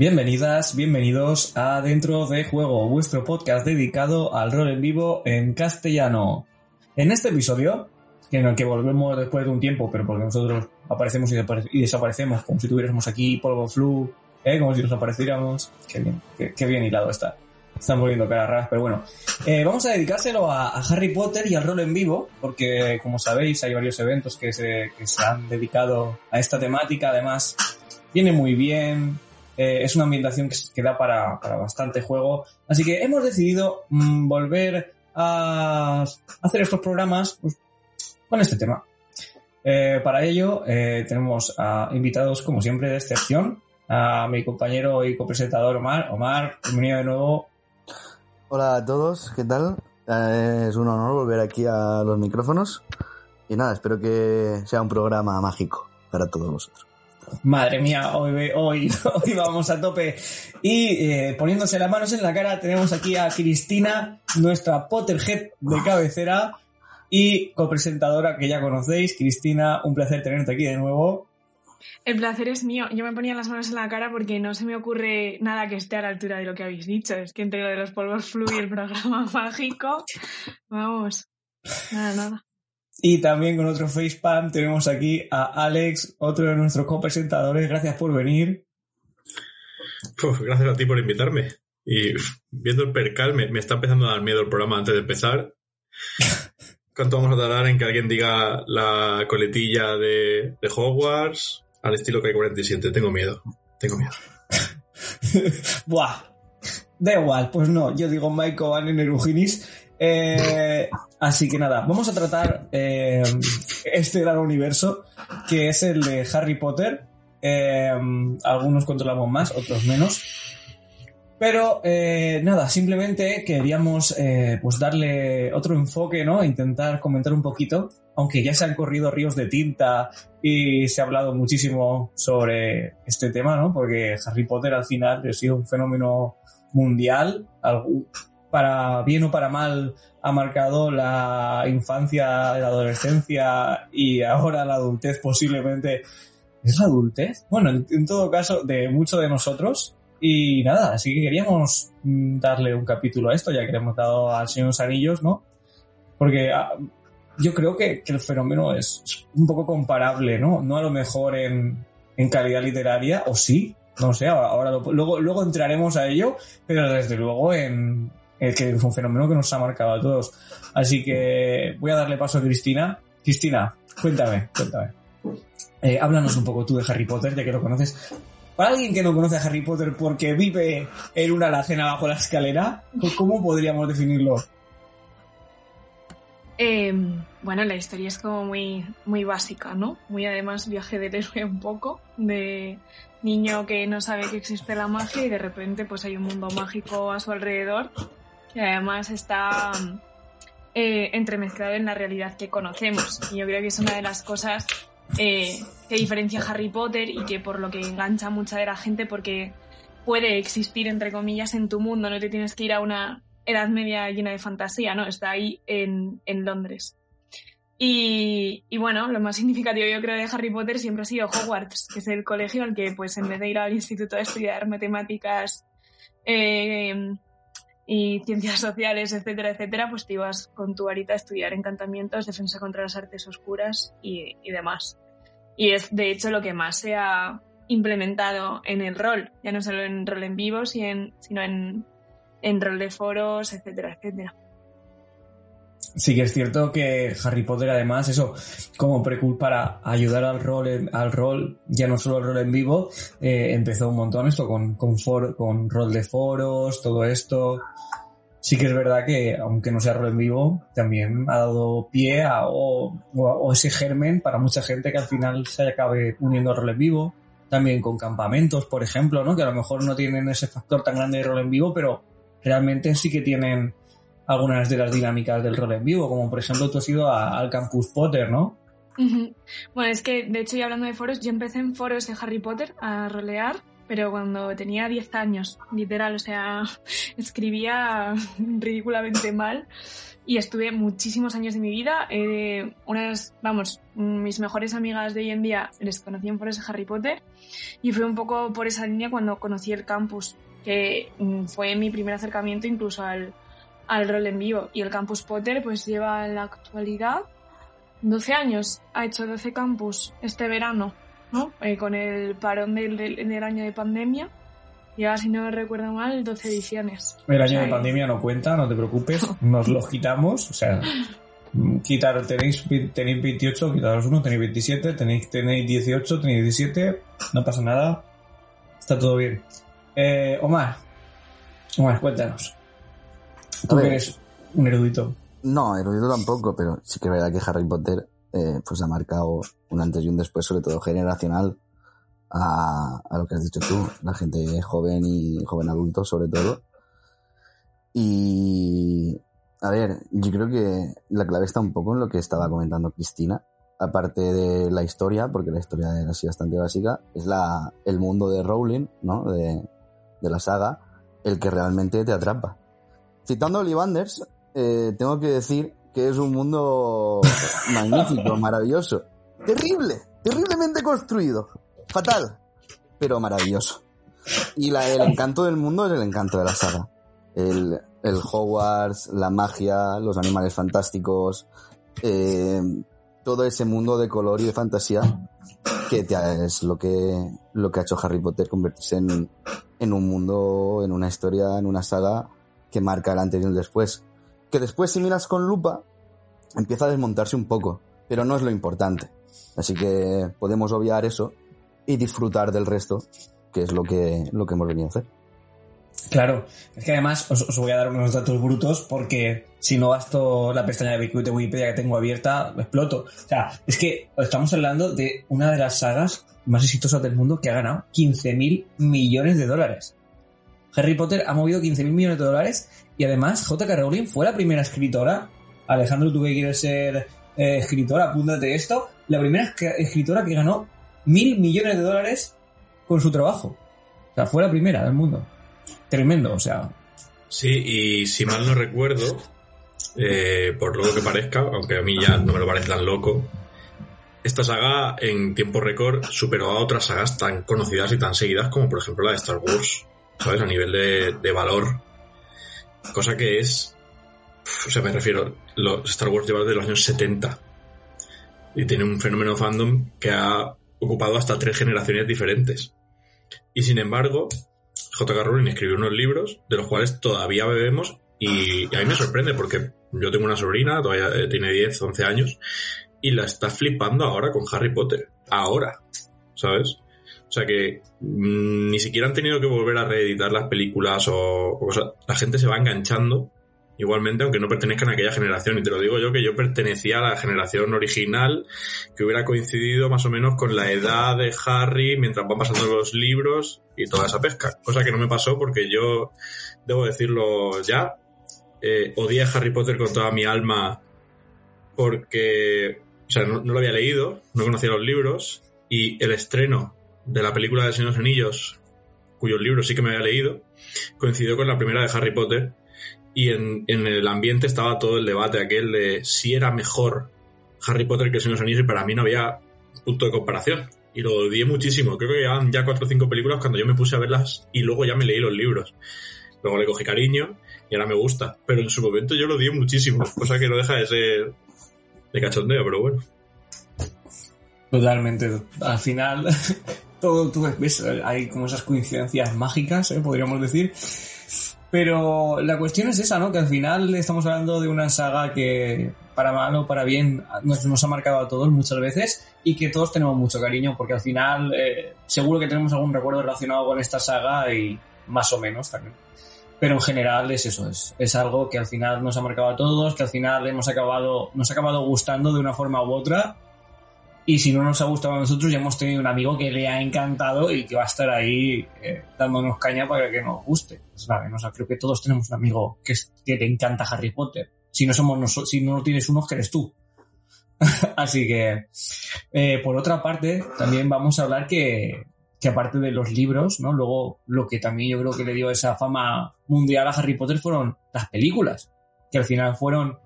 Bienvenidas, bienvenidos a Dentro de Juego, vuestro podcast dedicado al rol en vivo en castellano. En este episodio, en el que volvemos después de un tiempo, pero porque nosotros aparecemos y, desaparecemos como si tuviéramos aquí polvo flu, ¿eh? como si nos apareciéramos. Qué bien, qué, bien hilado está. Están volviendo caras raras, pero bueno. Eh, vamos a dedicárselo a, Harry Potter y al rol en vivo, porque como sabéis hay varios eventos que se, que se han dedicado a esta temática. Además, viene muy bien, eh, es una ambientación que, da para, bastante juego. Así que hemos decidido mm, volver a hacer estos programas pues, con este tema. Eh, para ello eh, tenemos a invitados, como siempre, de excepción. A mi compañero y copresentador Omar. Omar, bienvenido de nuevo. Hola a todos, ¿qué tal? es un honor volver aquí a los micrófonos. Y nada, espero que sea un programa mágico para todos vosotros. Madre mía, hoy, hoy, vamos a tope. Y eh, poniéndose las manos en la cara, tenemos aquí a Cristina, nuestra Potterhead de cabecera y copresentadora que ya conocéis. Cristina, un placer tenerte aquí de nuevo. El placer es mío. Yo me ponía las manos en la cara porque no se me ocurre nada que esté a la altura de lo que habéis dicho. Es que entre lo de los polvos flu y el programa mágico, vamos, nada, nada. Y también con otro facepalm tenemos aquí a Alex, otro de nuestros copresentadores. Gracias por venir. gracias a ti por invitarme. Y viendo el percal, me, está empezando a dar miedo el programa antes de empezar. ¿Cuánto vamos a tardar en que alguien diga la coletilla de, Hogwarts al estilo K47? Tengo miedo. Tengo miedo. Buah. Da igual, pues no. Yo digo Michael Van en Eruginis eh, así que nada, vamos a tratar eh, este gran universo que es el de Harry Potter. Eh, algunos controlamos más, otros menos. Pero nada, simplemente queríamos pues darle otro enfoque, ¿no? Intentar comentar un poquito, aunque ya se han corrido ríos de tinta y se ha hablado muchísimo sobre este tema, ¿no? Porque Harry Potter al final ha sido un fenómeno mundial, para bien o para mal ha marcado la infancia, la adolescencia y ahora la adultez posiblemente. ¿Es la adultez? Bueno, en, todo caso, de muchos de nosotros. Y nada, así que queríamos mm, darle un capítulo a esto, ya que le hemos dado al Señor los Anillos, ¿no? Porque ah, yo creo que, el fenómeno es un poco comparable, ¿no? No a lo mejor en, en calidad literaria, o sí, no sé, ahora luego, luego entraremos a ello, pero desde luego en, eh, que es un fenómeno que nos ha marcado a todos. Así que voy a darle paso a Cristina. Cristina, cuéntame, cuéntame. Eh, háblanos un poco tú de Harry Potter, ya que lo conoces. Para alguien que no conoce a Harry Potter porque vive en una alacena bajo la escalera, ¿cómo podríamos definirlo? Em, bueno, la historia es como muy, muy básica, ¿no? Muy además viaje del héroe un poco, de niño que no sabe que existe la magia y de repente pues hay un mundo mágico a su alrededor y además está eh, entremezclado en la realidad que conocemos. Y yo creo que es una de las cosas eh, que diferencia a Harry Potter y que por lo que engancha mucha de la gente porque puede existir, entre comillas, en tu mundo, no te tienes que ir a una edad media llena de fantasía, ¿no? Está ahí en, en Londres. Y, y, bueno, lo más significativo yo creo de Harry Potter siempre ha sido Hogwarts, que es el colegio al que pues en vez de ir al instituto a estudiar matemáticas eh, y ciencias sociales, etcétera, etcétera, pues te ibas con tu varita a estudiar encantamientos, defensa contra las artes oscuras y, y demás. Y es de hecho lo que más se ha implementado en el rol, ya no solo en rol en vivo, sino en, en rol de foros, etcétera, etcétera. Sí que es cierto que Harry Potter además eso como prequel para ayudar al rol al rol ya no solo al rol en vivo eh, empezó un montón esto con con, for- con rol de foros todo esto sí que es verdad que aunque no sea rol en vivo también ha dado pie a o, o- ese germen para mucha gente que al final se acabe uniendo al rol en vivo. También con campamentos por ejemplo no que a lo mejor no tienen ese factor tan grande de rol en vivo pero realmente sí que tienen algunas de las dinámicas del rol en vivo, como por ejemplo tú has ido a- al Campus Potter, ¿no? Bueno, es que de hecho, y hablando de foros, yo empecé en foros de Harry Potter a rolear, pero cuando tenía 10 años, literal, o sea, escribía ridículamente mal y estuve muchísimos años de mi vida. Eh, unas, vamos, mis mejores amigas de hoy en día les conocí en foros de Harry Potter y fue un poco por esa línea cuando conocí el campus, que mm, fue mi primer acercamiento incluso al, al rol en vivo. Y el campus Potter pues lleva en la actualidad 12 años, ha hecho 12 campus este verano, ¿no? Eh, con el parón del, del- año de pandemia. Lleva, si no me recuerdo mal, 12 ediciones. El O año sea, de pandemia no cuenta, no te preocupes, nos los quitamos, o sea, quitar, tenéis, tenéis 28, quitaros uno, tenéis 27, tenéis, tenéis 18, tenéis 17, no pasa nada, está todo bien. Eh, Omar, Omar, cuéntanos. Tú eres un erudito. No, erudito tampoco, pero sí que es verdad que Harry Potter eh, pues ha marcado un antes y un después, sobre todo generacional, a, a lo que has dicho tú, la gente joven y joven adulto sobre todo. Y a ver, yo creo que la clave está un poco en lo que estaba comentando Cristina, aparte de la historia, porque la historia era así bastante básica, es la, el mundo de Rowling, ¿no? De, de la saga, el que realmente te atrapa. Citando a Ollivanders, eh, tengo que decir que es un mundo magnífico, maravilloso. Terrible, terriblemente construido. Fatal, pero maravilloso. Y la- el encanto del mundo es el encanto de la saga. El, el Hogwarts, la magia, los animales fantásticos, eh, todo ese mundo de color y de fantasía que te- es lo que, lo que ha hecho Harry Potter convertirse en, en un mundo, en una historia, en una saga que marca el antes y el después. Que después si miras con lupa, empieza a desmontarse un poco, pero no es lo importante. Así que podemos obviar eso y disfrutar del resto, que es lo que, lo que hemos venido a hacer. Claro, es que además os, voy a dar unos datos brutos porque si no gasto la pestaña de Wikipedia que tengo abierta, exploto. O sea, es que estamos hablando de una de las sagas más exitosas del mundo que ha ganado 15.000 millones de dólares. Harry Potter ha movido 15.000 millones de dólares y además J.K. Rowling fue la primera escritora. Alejandro, tú que quieres ser eh, escritora, apúntate esto. La primera escri- escritora que ganó mil millones de dólares con su trabajo. O sea, fue la primera del mundo. Tremendo, o sea. Sí, y si mal no recuerdo, eh, por lo que parezca, aunque a mí ya no me lo parece tan loco, esta saga en tiempo récord superó a otras sagas tan conocidas y tan seguidas como por ejemplo la de Star Wars, ¿sabes? A nivel de valor. Cosa que es... O sea, me refiero, los Star Wars lleva desde los años 70 y tiene un fenómeno fandom que ha ocupado hasta tres generaciones diferentes. Y sin embargo, J.K. Rowling escribió unos libros de los cuales todavía bebemos y, a mí me sorprende porque yo tengo una sobrina, todavía eh, tiene 10, 11 años y la está flipando ahora con Harry Potter. Ahora, ¿sabes? O sea que mm, ni siquiera han tenido que volver a reeditar las películas o, o cosas. La gente se va enganchando igualmente, aunque no pertenezcan a aquella generación. Y te lo digo yo que yo pertenecía a la generación original que hubiera coincidido más o menos con la edad de Harry mientras van pasando los libros y toda esa pesca. Cosa que no me pasó porque yo, debo decirlo ya, eh, odié a Harry Potter con toda mi alma porque, o sea, no, no lo había leído, no conocía los libros y el estreno de la película de Señor Anillos, cuyos libros sí que me había leído, coincidió con la primera de Harry Potter y en, en el ambiente estaba todo el debate aquel de si era mejor Harry Potter que Señor de los Anillos y para mí no había punto de comparación. Y lo odié muchísimo. Creo que llevaban ya cuatro o cinco películas cuando yo me puse a verlas y luego ya me leí los libros. Luego le cogí cariño y ahora me gusta. Pero en su momento yo lo odié muchísimo, cosa que no deja de ser de cachondeo, pero bueno. Totalmente. Al final, todo tú ves, hay como esas coincidencias mágicas, ¿eh? podríamos decir. Pero la cuestión es esa, ¿no? Que al final estamos hablando de una saga que, para mal o para bien, nos, nos ha marcado a todos muchas veces y que todos tenemos mucho cariño, porque al final eh, seguro que tenemos algún recuerdo relacionado con esta saga y más o menos también. Pero en general es eso, es, es algo que al final nos ha marcado a todos, que al final hemos acabado, nos ha acabado gustando de una forma u otra y si no nos ha gustado a nosotros, ya hemos tenido un amigo que le ha encantado y que va a estar ahí eh, dándonos caña para que nos guste. ¿sabes? O sea, creo que todos tenemos un amigo que, le encanta Harry Potter. Si no somos nosotros, si no tienes uno, que eres tú. Así que, eh, por otra parte, también vamos a hablar que, que aparte de los libros, ¿no? Luego, lo que también yo creo que le dio esa fama mundial a Harry Potter fueron las películas, que al final fueron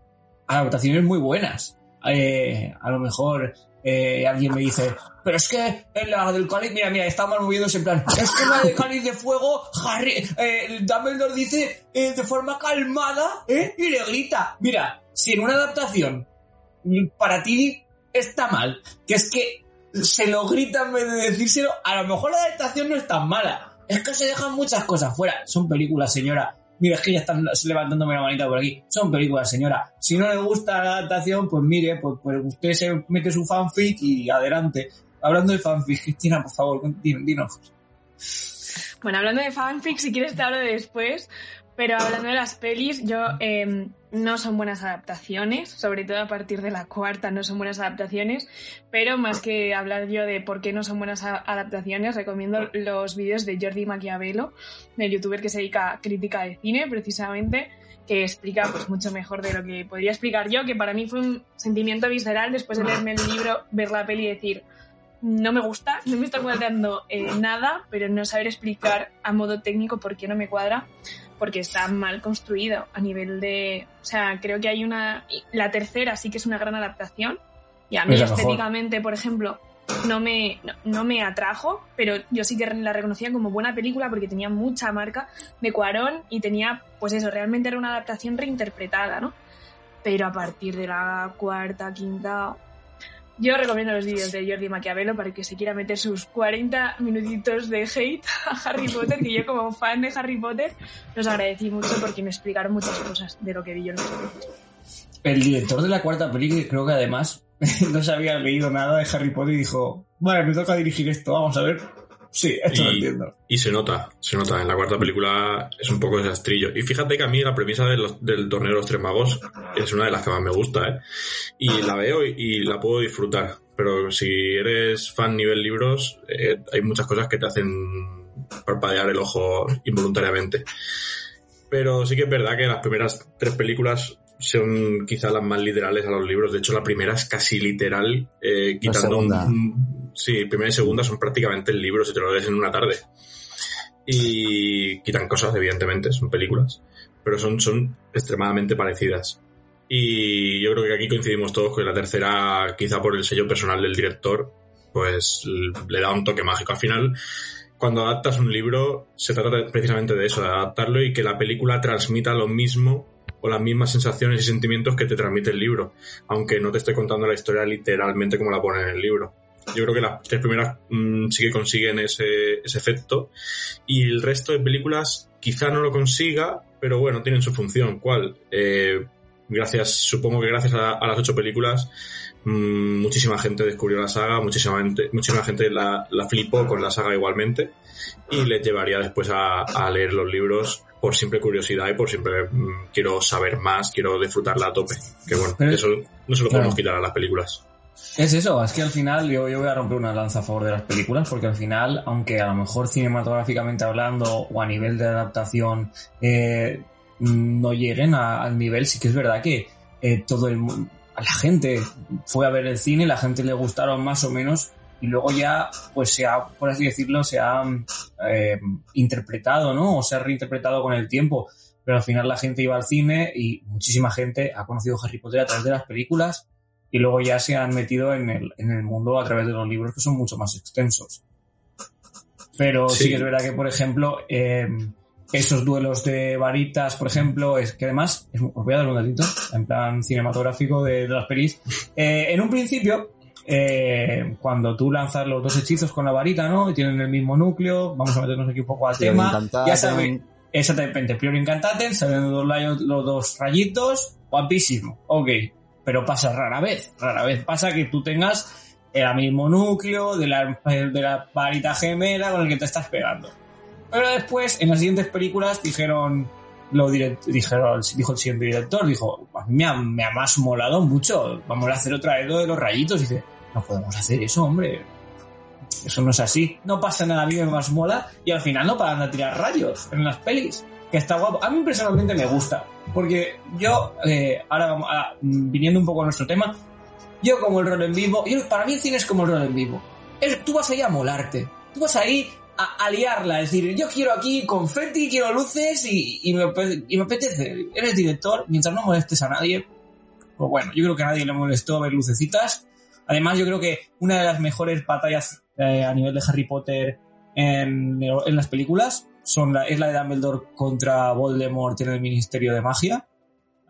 adaptaciones muy buenas. Eh, a lo mejor eh, alguien me dice, pero es que en la del cáliz, mira, mira, estamos moviéndose en plan, es que en la del cáliz de fuego, Harry, eh, Dumbledore dice eh, de forma calmada, ¿eh? Y le grita, mira, si en una adaptación mm, para ti está mal, que es que se lo grita en vez de decírselo, a lo mejor la adaptación no es tan mala. Es que se dejan muchas cosas fuera. Son películas, señora. Mira, es que ya están levantándome la manita por aquí. Son películas, señora. Si no le gusta la adaptación, pues mire, pues, pues usted se mete su fanfic y adelante. Hablando de fanfic, Cristina, por favor, din- dinos. Bueno, hablando de fanfic, si quieres te hablo de después, pero hablando de las pelis, yo eh, no son buenas adaptaciones, sobre todo a partir de la cuarta no son buenas adaptaciones, pero más que hablar yo de por qué no son buenas adaptaciones, recomiendo los vídeos de Jordi Maquiavelo, del youtuber que se dedica a crítica de cine, precisamente, que explica pues mucho mejor de lo que podría explicar yo, que para mí fue un sentimiento visceral después de leerme el libro, ver la peli y decir, no me gusta, no me está cuadrando eh, nada, pero no saber explicar a modo técnico por qué no me cuadra, porque está mal construido a nivel de... O sea, creo que hay una... La tercera sí que es una gran adaptación, y a mí mejor. estéticamente, por ejemplo, no me, no, no me atrajo, pero yo sí que la reconocía como buena película porque tenía mucha marca de Cuarón y tenía, pues eso, realmente era una adaptación reinterpretada, ¿no? Pero a partir de la cuarta, quinta, yo recomiendo los vídeos de Jordi Maquiavelo para que se quiera meter sus 40 minutitos de hate a Harry Potter, que yo como fan de Harry Potter los agradecí mucho porque me explicaron muchas cosas de lo que vi yo en los vídeos. El director de la cuarta película, creo que además no se había leído nada de Harry Potter y dijo, vale, me toca dirigir esto, vamos a ver. Sí, esto lo Y- entiendo. Y se nota, se nota. En la cuarta película es un poco desastrillo. Y fíjate que a mí la premisa de los- del torneo de los tres magos es una de las que más me gusta, ¿eh? Y la veo y, y la puedo disfrutar. Pero si eres fan nivel libros, eh, hay muchas cosas que te hacen parpadear el ojo involuntariamente. Pero sí que es verdad que las primeras tres películas son quizás las más literales a los libros. De hecho, la primera es casi literal, eh, quitando un- Sí, primera y segunda son prácticamente el libro si te lo lees en una tarde. Y quitan cosas, evidentemente, son películas. Pero son, son extremadamente parecidas. Y yo creo que aquí coincidimos todos que la tercera, quizá por el sello personal del director, pues le da un toque mágico. Al final, cuando adaptas un libro, se trata precisamente de eso, de adaptarlo y que la película transmita lo mismo o las mismas sensaciones y sentimientos que te transmite el libro, aunque no te esté contando la historia literalmente como la pone en el libro. Yo creo que las tres primeras mm, sí que consiguen ese, ese efecto y el resto de películas quizá no lo consiga, pero bueno, tienen su función. ¿Cuál? Eh, gracias, supongo que gracias a, a las ocho películas, mm, muchísima gente descubrió la saga, muchísima gente, muchísima gente la, la flipó con la saga igualmente y les llevaría después a, a leer los libros por simple curiosidad y por siempre mm, quiero saber más, quiero disfrutarla a tope. Que bueno, Pero- eso no se lo claro. podemos quitar a las películas. Es eso, es que al final yo, voy a romper una lanza a favor de las películas, porque al final, aunque a lo mejor cinematográficamente hablando o a nivel de adaptación eh, no lleguen al nivel, sí que es verdad que eh, todo el a la gente fue a ver el cine, la gente le gustaron más o menos y luego ya, pues se ha, por así decirlo, se ha eh, interpretado, ¿no? O se ha reinterpretado con el tiempo. Pero al final la gente iba al cine y muchísima gente ha conocido Harry Potter a través de las películas y luego ya se han metido en el, en el mundo a través de los libros que son mucho más extensos. Pero sí, Sí. que es verdad que, por ejemplo, eh, esos duelos de varitas, por ejemplo, es que además, es- os voy a dar un datito, en plan cinematográfico de, de las pelis. Eh, en un principio, eh, cuando tú lanzas los dos hechizos con la varita, ¿no? Y tienen el mismo núcleo, vamos a meternos aquí un poco al tema. Ya saben, exactamente, Priori Incantaten, salen los los dos rayitos, guapísimo, ok. Pero pasa rara vez, rara vez pasa que tú tengas el mismo núcleo de la, de la varita gemela con el que te estás pegando. Pero después, en las siguientes películas, dijeron, lo direct- dijeron, dijo el siguiente director, dijo, "A mí me ha, me ha más molado mucho, vamos a hacer otra vez lo de los rayitos. Y dice, no podemos hacer eso, hombre. Eso no es así. No pasa nada, a mí me más mola y al final no paran de tirar rayos en las pelis. Que está guapo. A mí personalmente me gusta. Porque yo, eh, ahora a- viniendo un poco a nuestro tema, yo como el rol en vivo, yo, para mí el cine es como el rol en vivo. Tú vas ahí a molarte. Tú vas ahí a, a liarla. Decir, yo quiero aquí confeti, quiero luces y, me, apetece. Eres director, mientras no molestes a nadie. Pues bueno, yo creo que a nadie le molestó ver lucecitas. Además, yo creo que una de las mejores batallas eh, a nivel de Harry Potter en las películas son la, es la de Dumbledore contra Voldemort en el Ministerio de Magia.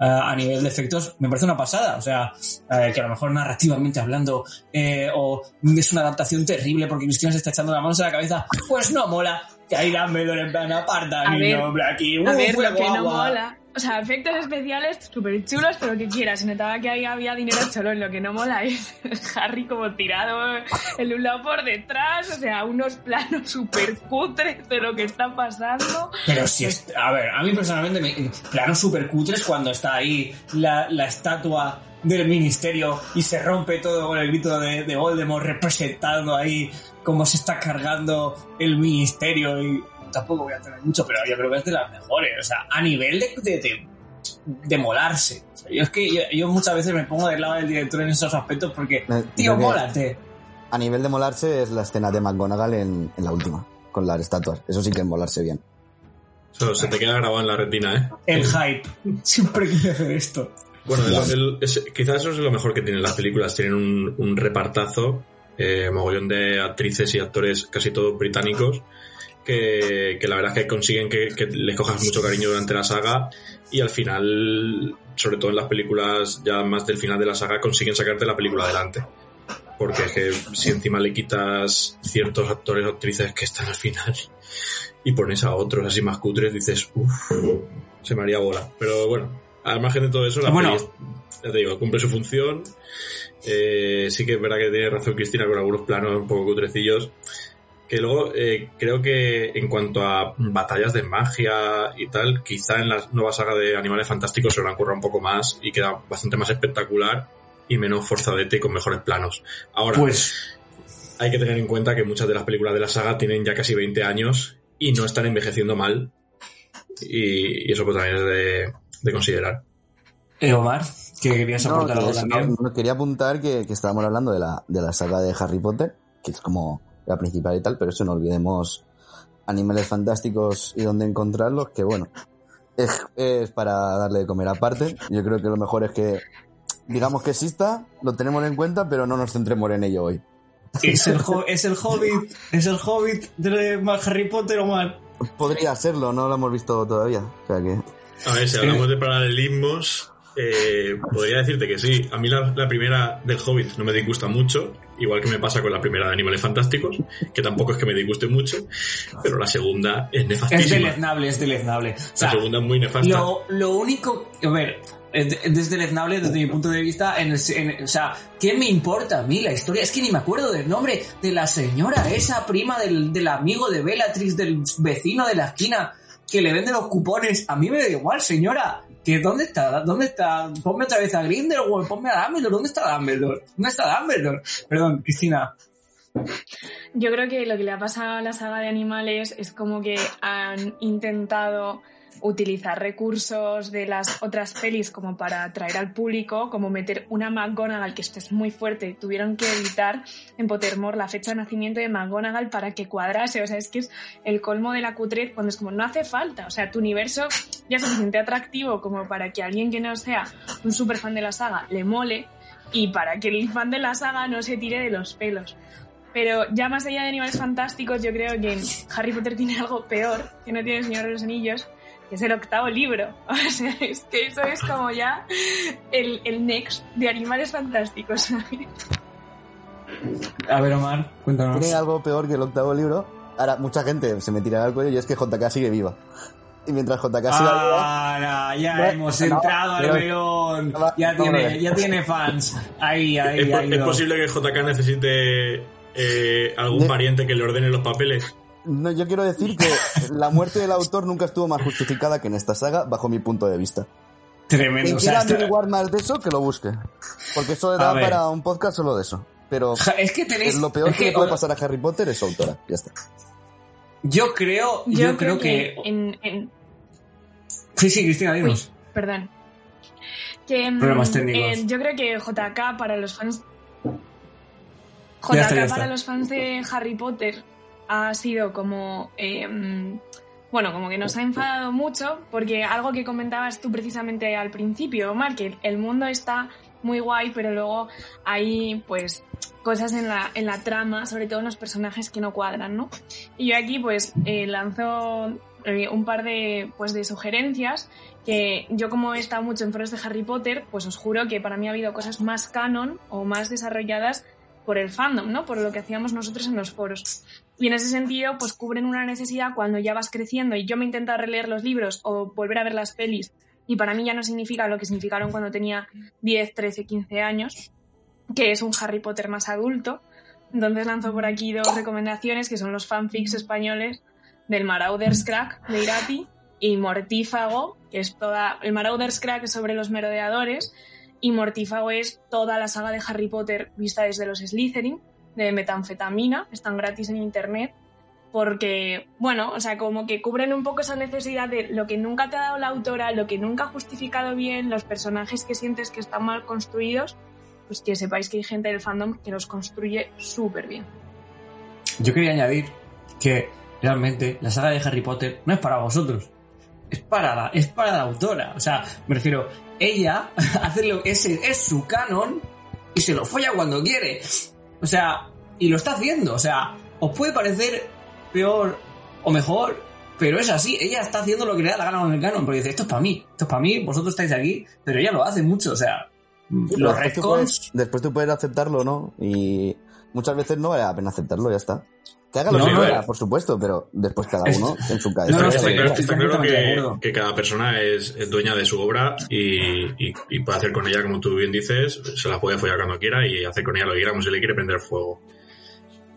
Eh, a nivel de efectos, me parece una pasada. O sea, eh, que a lo mejor narrativamente hablando, eh, o es una adaptación terrible porque Cristina se está echando las manos a la cabeza, pues no mola. Que ahí Dumbledore en plan aparta, A niño, aquí. A uh, ver, lo que no agua". mola. O sea, efectos especiales súper chulos, pero que quieras. Se notaba que ahí había dinero cholo. Lo que no mola es Harry como tirado el un lado por detrás. O sea, unos planos súper cutres de lo que está pasando. Pero si es. A ver, a mí personalmente me. Planos super cutres cuando está ahí la, la estatua del ministerio y se rompe todo con el grito de, de Voldemort representando ahí cómo se está cargando el ministerio y tampoco voy a tener mucho, pero yo creo que es de las mejores. O sea, a nivel de, de, de, de molarse. O sea, yo es que yo, yo muchas veces me pongo del lado del director en esos aspectos porque, Eh, tío, mólate. A nivel de molarse es la escena de McGonagall en, en la última, con las estatuas. Eso sí que es molarse bien. Eso se te queda grabado en la retina, ¿eh? El hype. Siempre quise hacer esto. Bueno, el- el- es- quizás eso es lo mejor que tienen las películas. Tienen un, un repartazo, eh, mogollón de actrices y actores, casi todos británicos, que, que la verdad es que consiguen que, que les cojas mucho cariño durante la saga y al final, sobre todo en las películas ya más del final de la saga, consiguen sacarte la película adelante. Porque es que si encima le quitas ciertos actores o actrices que están al final y pones a otros así más cutres, dices, uff, se me haría bola. Pero bueno, al margen de todo eso, la Bueno. peli, ya te digo, cumple su función. Eh, sí que es verdad que tiene razón Cristina con algunos planos un poco cutrecillos. Que luego eh, creo que en cuanto a batallas de magia y tal, quizá en la nueva saga de Animales Fantásticos se lo han currado un poco más y queda bastante más espectacular y menos forzadete y con mejores planos. Ahora, Pues hay que tener en cuenta que muchas de las películas de la saga tienen ya casi 20 años y no están envejeciendo mal. Y, y eso pues también es de, de considerar. Eh, Omar, que querías No, aportar que algo también. no, no, quería apuntar que, que estábamos hablando de la, de la saga de Harry Potter, que es como la principal y tal, pero eso no olvidemos animales fantásticos y dónde encontrarlos, que bueno, es, es para darle de comer aparte. Yo creo que lo mejor es que digamos que exista, lo tenemos en cuenta, pero no nos centremos en ello hoy. Es el, es el Hobbit, es el Hobbit de Harry Potter, Omar. Podría serlo, no lo hemos visto todavía. O sea que. A ver, si hablamos de paralelismos, eh, podría decirte que sí. A mí la, la primera del Hobbit no me disgusta mucho, igual que me pasa con la primera de Animales Fantásticos, que tampoco es que me disguste mucho, pero la segunda es Es nefastísima. deleznable, es deleznable. O La segunda es muy nefasta. lo, lo único. A ver, es es deleznable desde mi punto de vista. En el- en- o sea, ¿qué me importa a mí la historia? Es que ni me acuerdo del nombre de la señora, esa prima del, del amigo de Bellatrix, del vecino de la esquina, que le vende los cupones. A mí me da igual, señora. ¿Que ¿Dónde está? ¿Dónde está? Ponme otra vez a Grindelwald, ponme a Dumbledore. ¿Dónde está Dumbledore? ¿Dónde está Dumbledore? Perdón, Cristina. Yo creo que lo que le ha pasado a la saga de animales es como que han intentado utilizar recursos de las otras pelis como para atraer al público, como meter una McGonagall que esto es muy fuerte. Tuvieron que editar en Pottermore la fecha de nacimiento de McGonagall para que cuadrase. O sea, es que es el colmo de la cutrez cuando es como no hace falta. O sea, tu universo ya es suficiente atractivo como para que alguien que no sea un super fan de la saga le mole y para que el fan de la saga no se tire de los pelos. Pero ya más allá de animales fantásticos, yo creo que Harry Potter tiene algo peor, que no tiene el Señor de los Anillos, es el octavo libro. O sea, es que eso es como ya el, el next de animales fantásticos. ¿sabes? A ver, Omar, cuéntanos. Tiene algo peor que el octavo libro. Ahora, mucha gente se me tirará al cuello y es que JK sigue viva. Y mientras JK siga viva, Ahora, ya hemos no, entrado al melón. Va- Ya tiene, ya tiene fans. Ahí, ahí, ¿Es, po- ahí. es no. posible que JK necesite eh, algún pariente que le ordene los papeles? No, yo quiero decir que la muerte del autor nunca estuvo más justificada que en esta saga, bajo mi punto de vista. Tremendo. Quien O sea, quiera esto- averiguar más de eso, que lo busque. Porque eso da para un podcast solo de eso. Pero Ja, es que tenéis. lo peor es que, le puede pasar a Harry Potter es su autora. Ya está. Yo creo, yo, creo, que. en, en- Sí, sí, Cristina, Uy, dinos. perdón. Que, mm, Problemas técnicos. eh, yo creo que JK para los fans. Ya está, JK ya está. para los fans de Harry Potter ha sido como. eh, bueno, como que nos ha enfadado mucho, porque algo que comentabas tú precisamente al principio, Omar, que el mundo está muy guay, pero luego hay pues cosas en la, en la trama, sobre todo en los personajes que no cuadran, ¿no? Y yo aquí pues eh, lanzo eh, un par de, pues, de sugerencias que yo como he estado mucho en foros de Harry Potter, pues os juro que para mí ha habido cosas más canon o más desarrolladas por el fandom, ¿no? Por lo que hacíamos nosotros en los foros. Y en ese sentido, pues cubren una necesidad cuando ya vas creciendo y yo me he intentado releer los libros o volver a ver las pelis y para mí ya no significa lo que significaron cuando tenía 10, 13, 15 años, que es un Harry Potter más adulto. Entonces lanzo por aquí dos recomendaciones que son los fanfics españoles del Marauders Crack de Irati y Mortífago, que es toda. El Marauders Crack es sobre los merodeadores y Mortífago es toda la saga de Harry Potter vista desde los Slytherin, de metanfetamina, están gratis en internet. Porque, bueno, o sea, como que cubren un poco esa necesidad de lo que nunca te ha dado la autora, lo que nunca ha justificado bien, los personajes que sientes que están mal construidos, pues que sepáis que hay gente del fandom que los construye súper bien. Yo quería añadir que realmente la saga de Harry Potter no es para vosotros. Es para la, es para la autora. O sea, me refiero, ella hace lo ese es su canon y se lo folla cuando quiere. O sea, y lo está haciendo. O sea, os puede parecer peor o mejor, pero es así. Ella está haciendo lo que le da la gana con el canon, porque dice, esto es para mí, esto es para mí, vosotros estáis aquí, pero ella lo hace mucho. O sea, los después, tú retcons... puedes, después tú puedes aceptarlo no. Y muchas veces no vale la pena aceptarlo, ya está. Que haga lo No, que no, quiera, por supuesto, pero después cada uno en su No, cabeza. no, está, estoy- claro, está claro que, cada persona es, dueña de su obra y, y- y puede hacer con ella, como tú bien dices, se la puede follar cuando quiera y hacer con ella lo que quiera, como si le quiere prender fuego.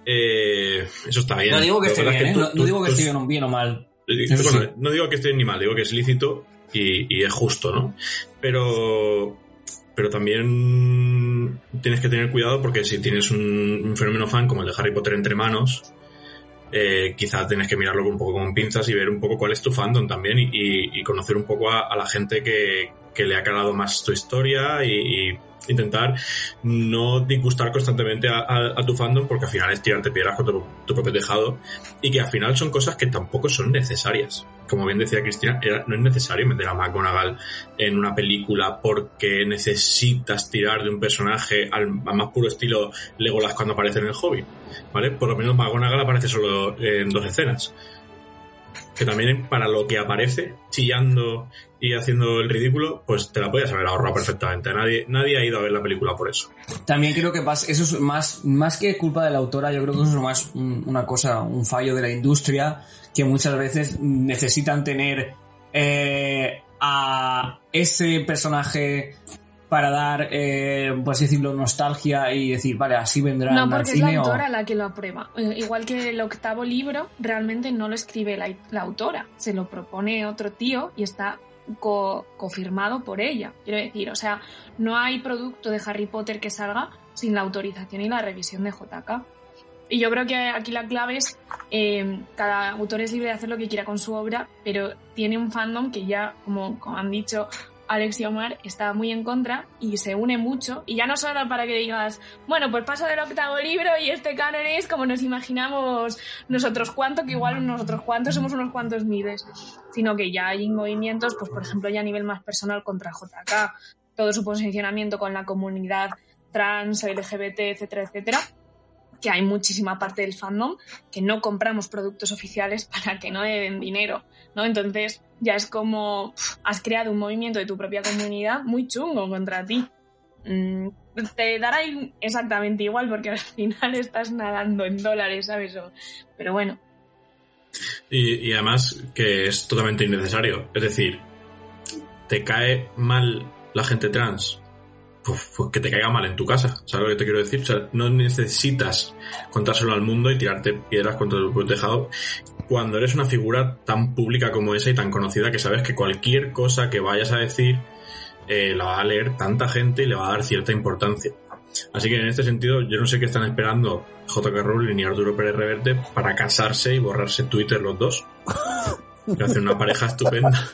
Eh, eso está bien. No digo que esté es bien, ¿eh? tú- No, no digo que esté bien o mal. Eh, bueno, sí. No digo que esté ni mal, digo que es lícito y, y es justo, ¿no? Pero, pero también tienes que tener cuidado porque si tienes un, un fenómeno fan como el de Harry Potter entre manos, eh, quizás tienes que mirarlo un poco con pinzas y ver un poco cuál es tu fandom también y, conocer un poco a, la gente que, que le ha calado más tu historia y, intentar no disgustar constantemente a, tu fandom porque al final es tirarte piedras contra tu, tu propio tejado y que al final son cosas que tampoco son necesarias. Como bien decía Cristina, no es necesario meter a McGonagall en una película porque necesitas tirar de un personaje al, más puro estilo Legolas cuando aparece en el Hobbit, Por lo menos McGonagall aparece solo en dos escenas. Que también para lo que aparece, chillando y haciendo el ridículo, pues te la podías haber ahorrado perfectamente. Nadie, nadie ha ido a ver la película por eso. También creo que eso es más, más que culpa de la autora, yo creo que eso es más un- una cosa, un fallo de la industria, que muchas veces necesitan tener eh, a ese personaje para dar, eh, por así decirlo, nostalgia y decir, vale, así vendrán No, porque es la o... autora la que lo aprueba. Eh, Igual que el octavo libro, realmente no lo escribe la, la autora, se lo propone otro tío y está co- confirmado por ella. Quiero decir, o sea, no hay producto de Harry Potter que salga sin la autorización y la revisión de JK. Y yo creo que aquí la clave es, eh, cada autor es libre de hacer lo que quiera con su obra, pero tiene un fandom que ya, como, como han dicho Alex y Omar, está muy en contra y se une mucho. Y ya no solo para que digas, bueno, pues paso del octavo libro y este canon es como nos imaginamos nosotros cuánto, que igual nosotros cuántos somos unos cuantos miles, sino que ya hay movimientos, pues por ejemplo ya a nivel más personal contra JK, todo su posicionamiento con la comunidad trans, LGBT, etcétera, etcétera. Que hay muchísima parte del fandom que no compramos productos oficiales para que no den dinero, ¿no? Entonces ya es como has creado un movimiento de tu propia comunidad muy chungo contra ti. Mm, te dará exactamente igual porque al final estás nadando en dólares, ¿sabes? Pero bueno. Y además que es totalmente innecesario. Es decir, te cae mal la gente trans pues, pues, que te caiga mal en tu casa. ¿Sabes lo que te quiero decir? O sea, no necesitas contárselo al mundo y tirarte piedras contra tu tejado cuando eres una figura tan pública como esa y tan conocida que sabes que cualquier cosa que vayas a decir eh, la va a leer tanta gente y le va a dar cierta importancia. Así que en este sentido, yo no sé qué están esperando JK Rowling y Arturo Pérez Reverte para casarse y borrarse Twitter los dos. Que hacen una pareja estupenda.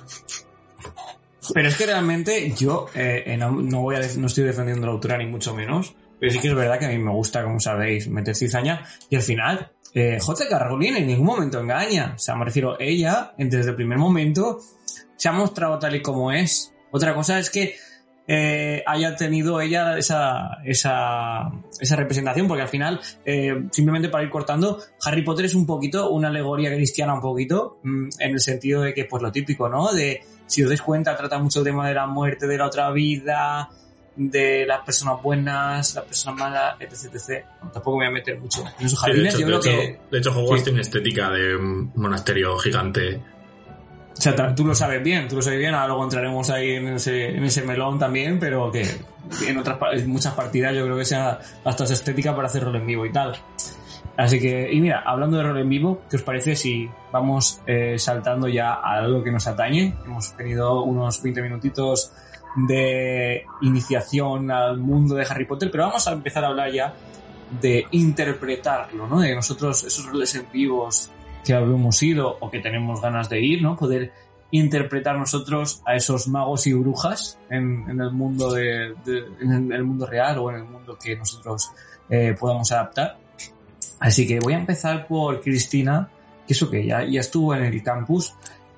Pero es que realmente yo eh, eh, no, voy a no estoy defendiendo la autora ni mucho menos, pero sí que es verdad que a mí me gusta, como sabéis, meter cizaña y al final eh, J.K. Rowling en ningún momento engaña. O sea, me refiero, ella desde el primer momento se ha mostrado tal y como es. Otra cosa es que eh, haya tenido ella esa, esa, esa representación, porque al final, simplemente para ir cortando, Harry Potter es un poquito una alegoría cristiana, un poquito, mm, en el sentido de que, pues lo típico, ¿no? De si os dais cuenta, trata mucho el tema de la muerte, de la otra vida, de las personas buenas, las personas malas, etc. tampoco me voy a meter mucho en esos jardines. de, hecho, de hecho, Hogwarts tiene estética de un monasterio gigante. O sea, tú lo sabes bien, tú lo sabes bien, ahora luego entraremos ahí en ese, en ese melón también, pero que en otras en muchas partidas yo creo que sea hasta estética para hacerlo en vivo y tal. Así que, y mira, hablando de rol en vivo, ¿qué os parece si vamos eh, saltando ya a algo que nos atañe? Hemos tenido unos 20 minutitos de iniciación al mundo de Harry Potter, pero vamos a empezar a hablar ya de interpretarlo, ¿no? De nosotros, esos roles en vivos que habíamos ido o que tenemos ganas de ir, ¿no? Poder interpretar nosotros a esos magos y brujas en, el mundo de, en el mundo real o en el mundo que nosotros eh, podamos adaptar. Así que voy a empezar por Cristina, que eso que ya, ya estuvo en el campus.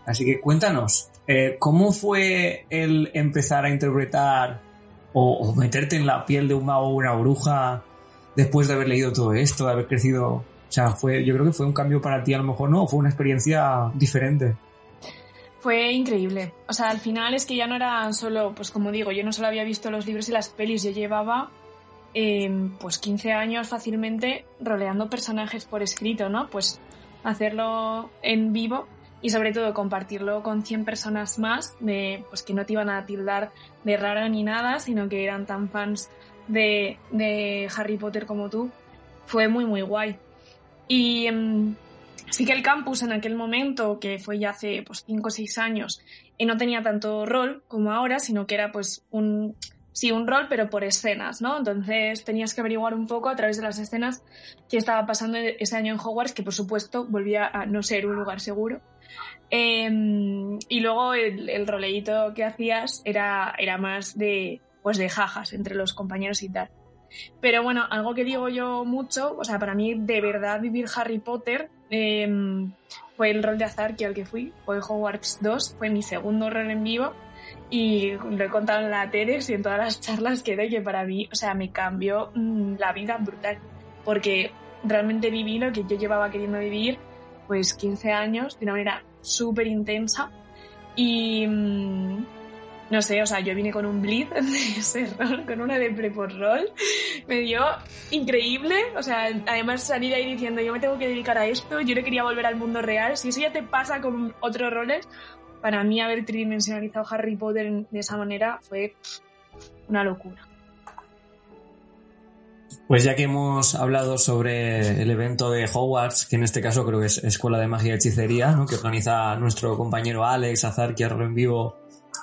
Así que cuéntanos, eh, ¿cómo fue el empezar a interpretar o, meterte en la piel de un mago o una bruja después de haber leído todo esto, de haber crecido? O sea, fue, yo creo que fue un cambio para ti a lo mejor, ¿no? fue una experiencia diferente. Fue increíble. O sea, al final es que ya no era solo, pues como digo, yo no solo había visto los libros y las pelis, yo llevaba pues 15 años fácilmente roleando personajes por escrito, ¿no? Pues hacerlo en vivo y sobre todo compartirlo con 100 personas más de, pues que no te iban a tildar de raro ni nada, sino que eran tan fans de, de Harry Potter como tú, fue muy muy guay. Y em, sí que el campus en aquel momento, que fue ya hace pues 5 o 6 años, y no tenía tanto rol como ahora, sino que era pues un sí, un rol, pero por escenas, ¿no? Entonces tenías que averiguar un poco a través de las escenas qué estaba pasando ese año en Hogwarts, que por supuesto volvía a no ser un lugar seguro. Em, y luego el, el, roleíto que hacías era, era más de, pues de jajas entre los compañeros y tal. Pero bueno, algo que digo yo mucho, o sea, para mí de verdad vivir Harry Potter em, fue el rol de azar que al que fui, fue Hogwarts 2, fue mi segundo rol en vivo y lo he contado en la TEDx y en todas las charlas que doy que para mí, o sea, me cambió mm, la vida brutal. Porque realmente viví lo que yo llevaba queriendo vivir, pues 15 años, de una manera súper intensa. Y mm, no sé, o sea, yo vine con un blitz de ese rol, con una de pre por rol. Me dio increíble. O sea, además salir ahí diciendo, yo me tengo que dedicar a esto, yo no quería volver al mundo real. Si eso ya te pasa con otros roles, para mí haber tridimensionalizado Harry Potter de esa manera fue una locura. Pues ya que hemos hablado sobre el evento de Hogwarts, que en este caso creo que es Escuela de Magia y Hechicería, que organiza nuestro compañero Alex Azar, que en vivo,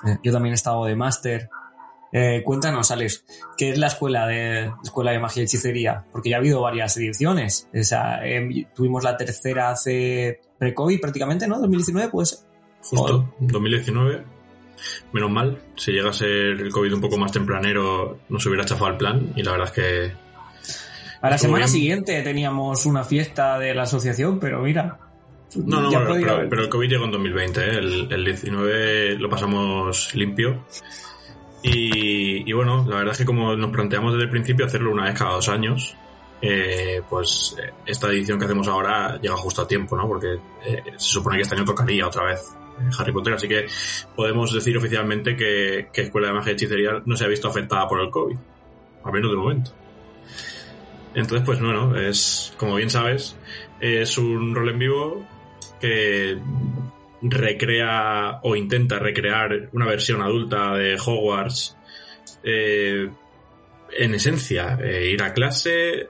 eh, yo también he estado de máster. Eh, cuéntanos, Alex, ¿qué es la escuela de Escuela de Magia y Hechicería? Porque ya ha habido varias ediciones. Em, tuvimos la tercera hace pre-COVID prácticamente, ¿no? 2019, pues Justo, 2019. Menos mal, si llega a ser el COVID un poco más tempranero, nos hubiera chafado el plan y la verdad es que... A la semana siguiente teníamos una fiesta de la asociación, pero mira... No, no, pero, el COVID llegó en 2020, ¿eh? el, el 19 lo pasamos limpio. Y, y, bueno, la verdad es que como nos planteamos desde el principio hacerlo una vez cada dos años, eh, pues esta edición que hacemos ahora llega justo a tiempo, ¿no? Porque eh, se supone que este año tocaría otra vez Harry Potter, así que podemos decir oficialmente que, que Escuela de Magia y Hechicería no se ha visto afectada por el COVID, al menos de momento. Entonces, pues bueno, es, como bien sabes, es un rol en vivo que recrea o intenta recrear una versión adulta de Hogwarts eh, en esencia, eh, ir a clase,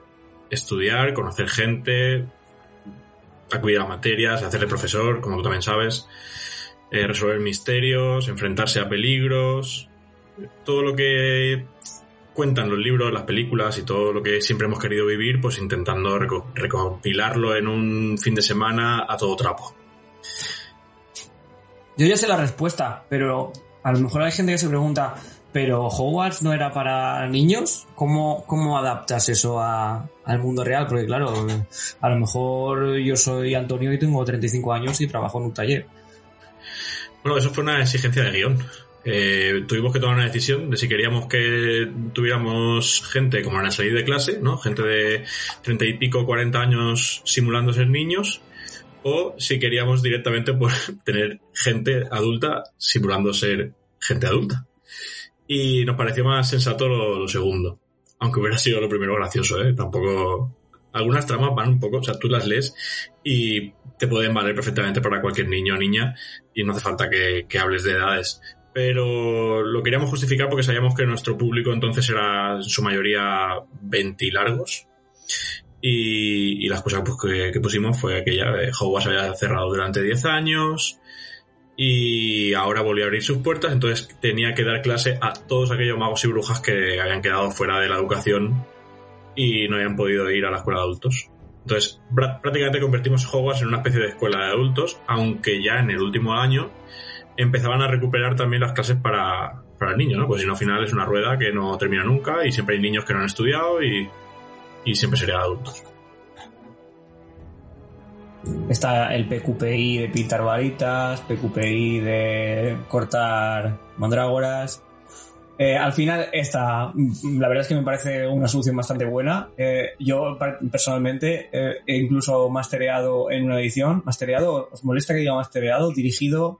estudiar, conocer gente, acudir a materias, hacerle profesor, como tú también sabes, eh, resolver misterios, enfrentarse a peligros, todo lo que cuentan los libros, las películas y todo lo que siempre hemos querido vivir, pues intentando reco- recopilarlo en un fin de semana a todo trapo. Yo ya sé la respuesta, pero a lo mejor hay gente que se pregunta, ¿pero Hogwarts no era para niños? ¿Cómo, cómo adaptas eso al mundo real? Porque claro, a lo mejor yo soy Antonio y tengo 35 años y trabajo en un taller. Bueno, eso fue una exigencia de guion. Eh, tuvimos que tomar una decisión de si queríamos que tuviéramos gente como en la salida de clase, ¿no? Gente de treinta y pico, 40 años simulando ser niños, o si queríamos directamente pues, tener gente adulta simulando ser gente adulta. Y nos pareció más sensato lo, lo segundo. Aunque hubiera sido lo primero gracioso, ¿eh? Tampoco... Algunas tramas van un poco, o sea, tú las lees y te pueden valer perfectamente para cualquier niño o niña y no hace falta que, que hables de edades. Pero lo queríamos justificar porque sabíamos que nuestro público entonces era en su mayoría 20 y. Y, y la excusa pues, que, que pusimos fue aquella de Hogwarts había cerrado durante 10 años y ahora volvió a abrir sus puertas, entonces tenía que dar clase a todos aquellos magos y brujas que habían quedado fuera de la educación y no habían podido ir a la escuela de adultos. Entonces, prá- prácticamente convertimos Hogwarts en una especie de escuela de adultos, aunque ya en el último año empezaban a recuperar también las clases para, para niños, ¿no? Pues si no, al final es una rueda que no termina nunca y siempre hay niños que no han estudiado y, y siempre serían adultos. Está el PQPI de pintar varitas, PQPI de cortar mandrágoras. Eh, al final, esta, mm, la verdad es que me parece una solución bastante buena. Eh, yo personalmente eh, he incluso mastereado en una edición. ¿Mastereado? ¿Os molesta que diga mastereado? ¿Dirigido?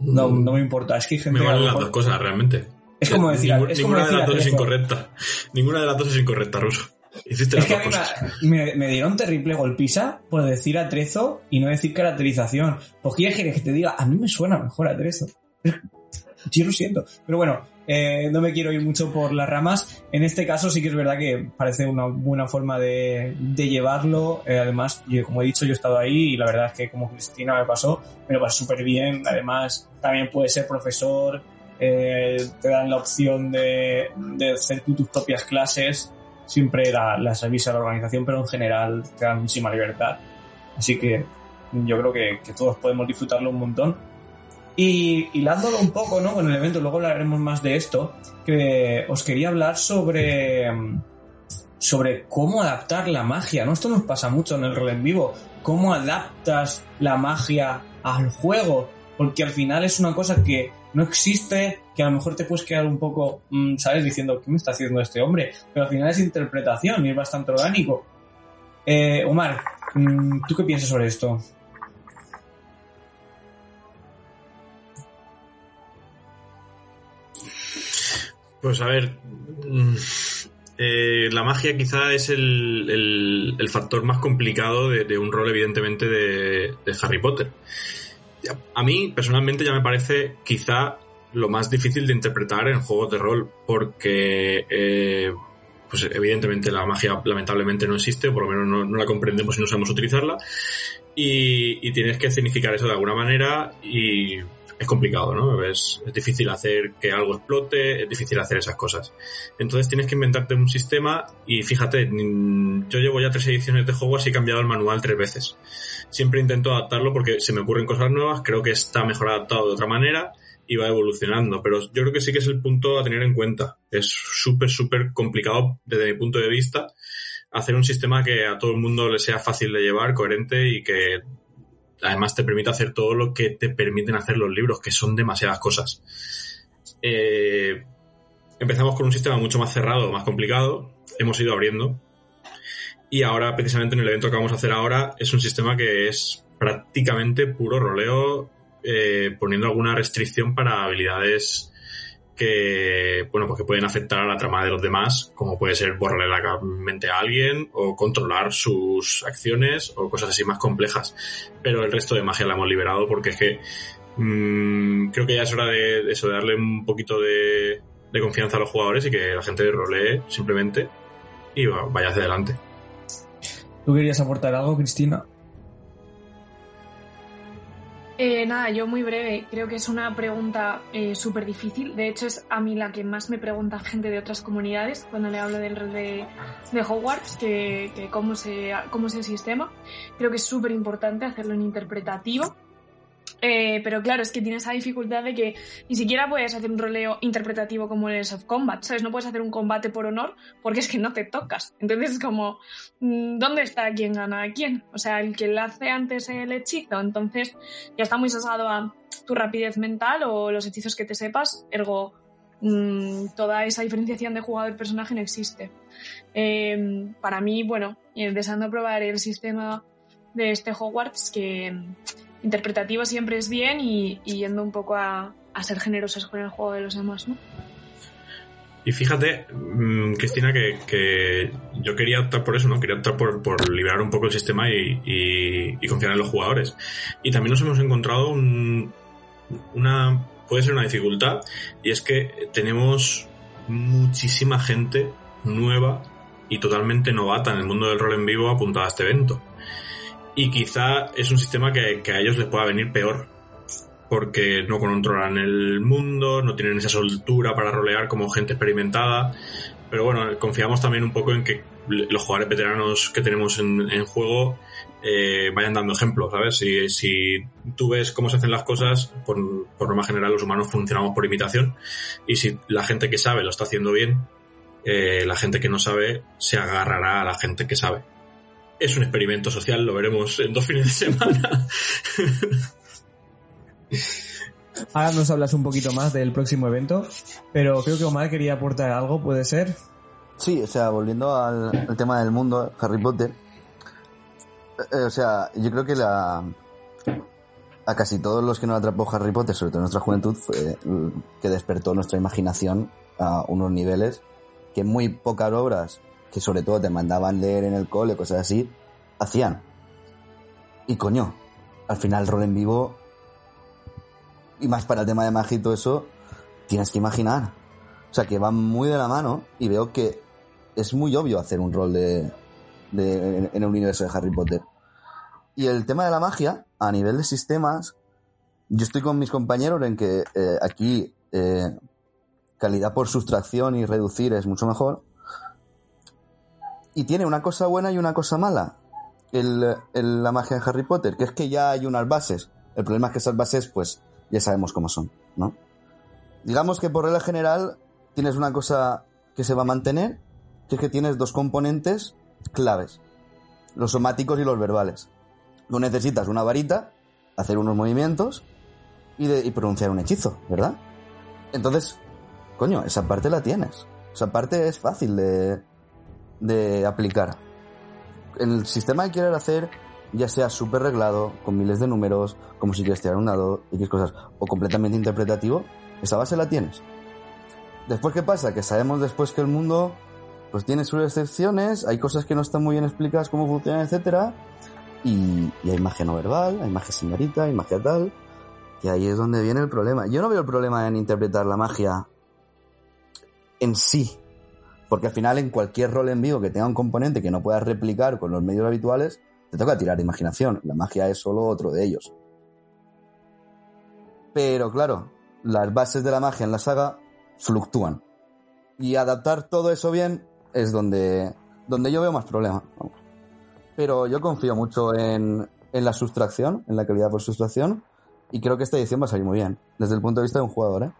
No, no me importa. Es que hay gente Me valen las dos cosas, realmente. Es como decir, es como ninguna decir de las dos es incorrecta. Ninguna de las dos es incorrecta, Ruso. Hiciste Es las que dos cosas. me, me- me dieron terrible golpiza por decir atrezo y no decir caracterización. ¿Por qué quieres que te diga? A mí me suena mejor atrezo. Yo lo siento. Pero bueno, eh, no me quiero ir mucho por las ramas. En este caso sí que es verdad que parece una buena forma de, llevarlo. Eh, además, como he dicho, yo he estado ahí y la verdad es que como Cristina me pasó, me lo pasó súper bien. Además, también puedes ser profesor. eh, te dan la opción de, hacer tus propias clases siempre la, las avisa la organización, pero en general te dan muchísima libertad. Así que yo creo que, que todos podemos disfrutarlo un montón. Y hilándolo un poco ¿no? con el evento, luego hablaremos más de esto, que os quería hablar sobre, mm, sobre cómo adaptar la magia. ¿no? Esto nos pasa mucho en el rol en vivo. ¿Cómo adaptas la magia al juego? Porque al final es una cosa que no existe, que a lo mejor te puedes quedar un poco, mm, ¿sabes? Diciendo, ¿qué me está haciendo este hombre? Pero al final es interpretación y es bastante orgánico. Eh, Omar, mm, ¿tú qué piensas sobre esto? Pues a ver, mm, eh, la magia quizá es el, el- factor más complicado de, un rol, evidentemente, de, Harry Potter. A mí, personalmente, ya me parece quizá lo más difícil de interpretar en juegos de rol, porque, eh, pues evidentemente la magia lamentablemente no existe, por lo menos no, no la comprendemos y no sabemos utilizarla, y, y tienes que significar eso de alguna manera y es complicado, ¿no? Es, es difícil hacer que algo explote, es difícil hacer esas cosas. Entonces tienes que inventarte un sistema y fíjate, mm, yo llevo ya tres ediciones de Hogwarts y he cambiado el manual tres veces. Siempre intento adaptarlo porque se me ocurren cosas nuevas, creo que está mejor adaptado de otra manera y va evolucionando, pero yo creo que sí que es el punto a tener en cuenta. Es súper, súper complicado desde mi punto de vista hacer un sistema que a todo el mundo le sea fácil de llevar, coherente y que además te permita hacer todo lo que te permiten hacer los libros, que son demasiadas cosas. Eh, empezamos con un sistema mucho más cerrado, más complicado, hemos ido abriendo. Y ahora, precisamente en el evento que vamos a hacer ahora, es un sistema que es prácticamente puro roleo, eh, poniendo alguna restricción para habilidades que, bueno, pues que pueden afectar a la trama de los demás, como puede ser borrarle la mente a alguien o controlar sus acciones o cosas así más complejas. Pero el resto de magia la hemos liberado porque es que mmm, creo que ya es hora de, eso, de darle un poquito de, de, confianza a los jugadores y que la gente rolee simplemente y vaya hacia adelante. ¿Tú querías aportar algo, Cristina? Eh, nada, yo muy breve. Creo que es una pregunta eh, súper difícil. De hecho, es a mí la que más me pregunta gente de otras comunidades cuando le hablo del rol de, Hogwarts, que, que cómo, se, cómo es el sistema. Creo que es súper importante hacerlo en interpretativo eh, pero claro, es que tienes esa dificultad de que ni siquiera puedes hacer un roleo interpretativo como el of Combat, ¿sabes? No puedes hacer un combate por honor porque es que no te tocas. Entonces es como, mm, ¿dónde está quién gana a quién? O sea, el que le hace antes el hechizo, entonces ya está muy sasado a tu rapidez mental o los hechizos que te sepas, ergo mmm, toda esa diferenciación de jugador-personaje no existe. Eh, para mí, bueno, deseando probar el sistema de este Hogwarts que interpretativo siempre es bien y, yendo un poco a, a, ser generosos con el juego de los demás, ¿no? Y fíjate, mmm, Cristina, que, que, yo quería optar por eso, ¿no? Quería optar por, por liberar un poco el sistema y, y, y, confiar en los jugadores. Y también nos hemos encontrado un, una, puede ser una dificultad, y es que tenemos muchísima gente nueva y totalmente novata en el mundo del rol en vivo apuntada a este evento y quizá es un sistema que, a ellos les pueda venir peor porque no controlan el mundo, no tienen esa soltura para rolear como gente experimentada. Pero bueno, confiamos también un poco en que los jugadores veteranos que tenemos en, en juego eh, vayan dando ejemplos, ¿sabes? Si, si, tú ves cómo se hacen las cosas, por, por norma general los humanos funcionamos por imitación y si la gente que sabe lo está haciendo bien, eh, la gente que no sabe se agarrará a la gente que sabe es un experimento social, lo veremos en dos fines de semana. Ahora nos hablas un poquito más del próximo evento, pero creo que Omar quería aportar algo, ¿puede ser? Sí, o sea, volviendo al, al tema del mundo, Harry Potter, eh, o sea, yo creo que la a casi todos los que nos atrapó Harry Potter, sobre todo en nuestra juventud, fue que despertó nuestra imaginación a unos niveles que muy pocas obras que sobre todo te mandaban leer en el cole, cosas así, hacían. Y coño, al final rol en vivo, y más para el tema de magia todo eso, tienes que imaginar. O sea, que va muy de la mano y veo que es muy obvio hacer un rol de, de en, en el universo de Harry Potter. Y el tema de la magia, a nivel de sistemas, yo estoy con mis compañeros en que eh, aquí eh, calidad por sustracción y reducir es mucho mejor y tiene una cosa buena y una cosa mala. El, la magia de Harry Potter, que es que ya hay unas bases. El problema es que esas bases, pues, ya sabemos cómo son, ¿no? Digamos que por regla general tienes una cosa que se va a mantener, que es que tienes dos componentes claves, los somáticos y los verbales. Tú necesitas una varita, hacer unos movimientos y, y pronunciar un hechizo, ¿verdad? Entonces, coño, esa parte la tienes. Esa parte es fácil de, de aplicar. El sistema que quieres hacer, ya sea súper reglado, con miles de números, como si quieres tirar un dado, X cosas, o completamente interpretativo, esa base la tienes. Después, ¿qué pasa? Que sabemos después que el mundo pues tiene sus excepciones, hay cosas que no están muy bien explicadas cómo funcionan, etcétera, y, y hay magia no verbal, hay magia señorita, hay magia tal, y ahí es donde viene el problema. Yo no veo el problema en interpretar la magia en sí, porque al final en cualquier rol en vivo que tenga un componente que no puedas replicar con los medios habituales, te toca tirar imaginación. La magia es solo otro de ellos. Pero claro, las bases de la magia en la saga fluctúan. Y adaptar todo eso bien es donde, donde yo veo más problemas. Pero yo confío mucho en, en la sustracción, en la calidad por sustracción, y creo que esta edición va a salir muy bien, desde el punto de vista de un jugador, ¿eh?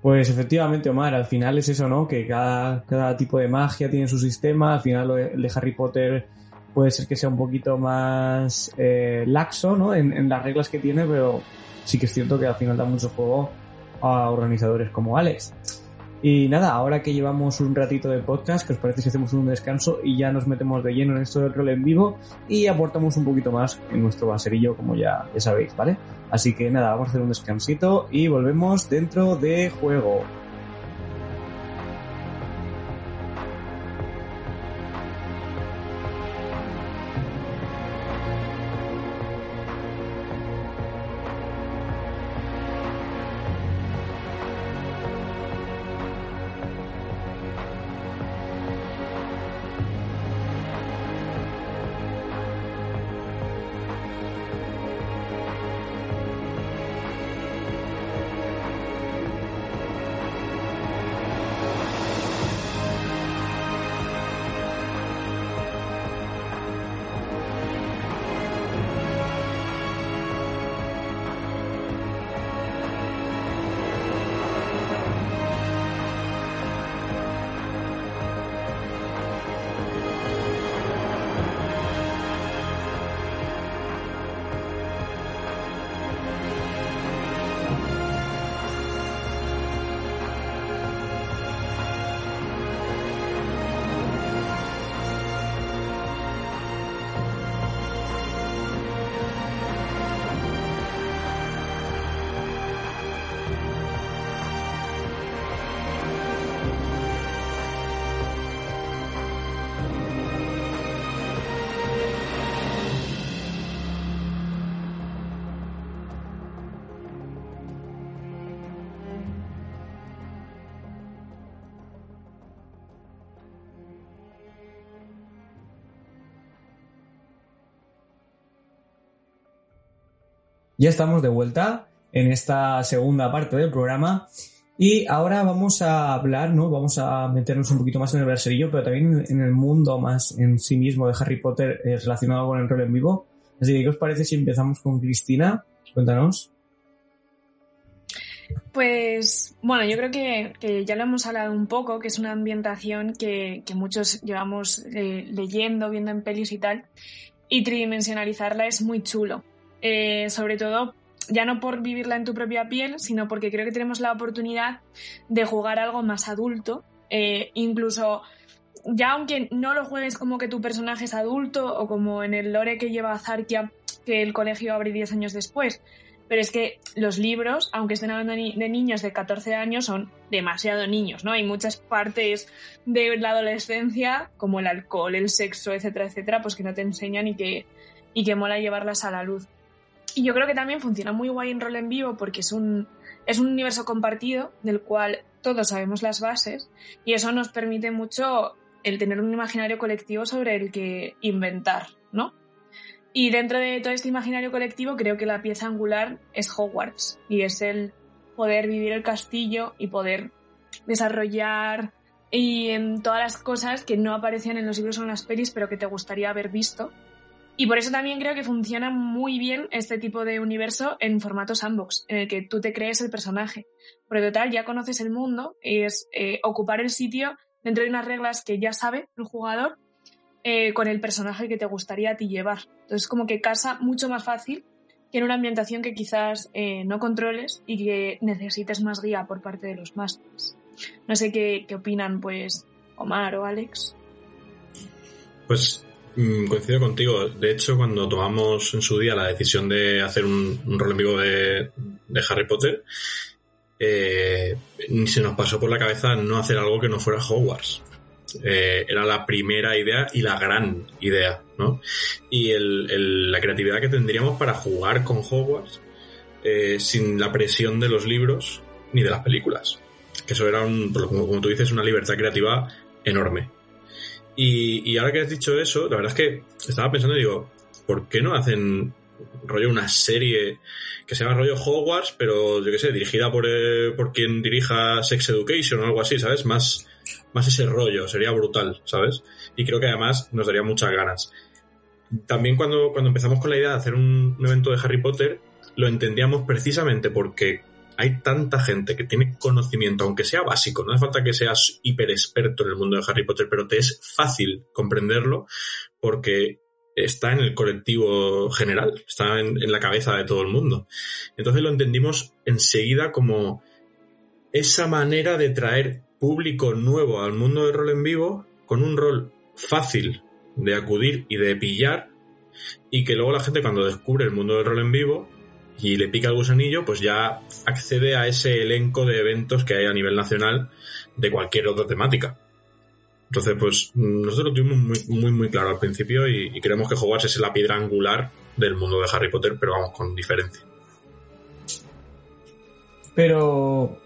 Pues efectivamente, Omar, al final es eso, ¿no? Que cada, cada tipo de magia tiene su sistema, al final el de Harry Potter puede ser que sea un poquito más eh, laxo, ¿no? En, en, las reglas que tiene, pero sí que es cierto que al final da mucho juego a organizadores como Alex. Y nada, ahora que llevamos un ratito de podcast, que os parece si hacemos un descanso y ya nos metemos de lleno en esto del rol en vivo y aportamos un poquito más en nuestro baserillo, como ya, ya sabéis, ¿vale? Así que nada, vamos a hacer un descansito y volvemos dentro de juego. Ya estamos de vuelta en esta segunda parte del programa y ahora vamos a hablar, ¿no? Vamos a meternos un poquito más en el verserillo, pero también en el mundo más en sí mismo de Harry Potter eh, relacionado con el rol en vivo. Así que, ¿qué os parece si empezamos con Cristina? Cuéntanos. Pues bueno, yo creo que, ya lo hemos hablado un poco, que es una ambientación que, muchos llevamos eh, leyendo, viendo en pelis y tal, y tridimensionalizarla es muy chulo. Eh, sobre todo ya no por vivirla en tu propia piel, sino porque creo que tenemos la oportunidad de jugar algo más adulto, eh, incluso ya aunque no lo juegues como que tu personaje es adulto o como en el lore que lleva Zarkia, que el colegio abre 10 años después, pero es que los libros, aunque estén hablando de niños de 14 años, son demasiado niños, ¿no? Hay muchas partes de la adolescencia, como el alcohol, el sexo, etcétera, etcétera, pues que no te enseñan y que, y que mola llevarlas a la luz. Y yo creo que también funciona muy guay en rol en vivo porque es un, es un universo compartido del cual todos sabemos las bases y eso nos permite mucho el tener un imaginario colectivo sobre el que inventar, ¿no? Y dentro de todo este imaginario colectivo creo que la pieza angular es Hogwarts y es el poder vivir el castillo y poder desarrollar y en todas las cosas que no aparecían en los libros o en las pelis pero que te gustaría haber visto y por eso también creo que funciona muy bien este tipo de universo en formato sandbox, en el que tú te crees el personaje. Porque total, ya conoces el mundo, es eh, ocupar el sitio dentro de unas reglas que ya sabe el jugador eh, con el personaje que te gustaría a ti llevar. Entonces como que casa mucho más fácil que en una ambientación que quizás eh, no controles y que necesites más guía por parte de los másteres. No sé qué, qué opinan pues Omar o Alex. Pues coincido contigo. De hecho, cuando tomamos en su día la decisión de hacer un, rol en vivo de, Harry Potter, eh, se nos pasó por la cabeza no hacer algo que no fuera Hogwarts. Eh, era la primera idea y la gran idea, ¿no? Y la creatividad que tendríamos para jugar con Hogwarts eh, sin la presión de los libros ni de las películas. Que eso era, un, como tú dices, una libertad creativa enorme. Y, ahora que has dicho eso, la verdad es que estaba pensando y digo, ¿por qué no hacen rollo una serie que se llama rollo Hogwarts, pero yo qué sé, dirigida por, eh, por quien dirija Sex Education o algo así, ¿sabes? Más, más ese rollo, sería brutal, ¿sabes? Y creo que además nos daría muchas ganas. También cuando, cuando empezamos con la idea de hacer un evento de Harry Potter, lo entendíamos precisamente porque hay tanta gente que tiene conocimiento, aunque sea básico, no hace falta que seas hiper experto en el mundo de Harry Potter, pero te es fácil comprenderlo porque está en el colectivo general, está en, la cabeza de todo el mundo. Entonces lo entendimos enseguida como esa manera de traer público nuevo al mundo del rol en vivo con un rol fácil de acudir y de pillar y que luego la gente cuando descubre el mundo del rol en vivo y le pica el gusanillo, pues ya accede a ese elenco de eventos que hay a nivel nacional de cualquier otra temática. Entonces, pues nosotros lo tuvimos muy, muy, claro al principio y, creemos que Hogwarts es la piedra angular del mundo de Harry Potter, pero vamos, con diferencia. Pero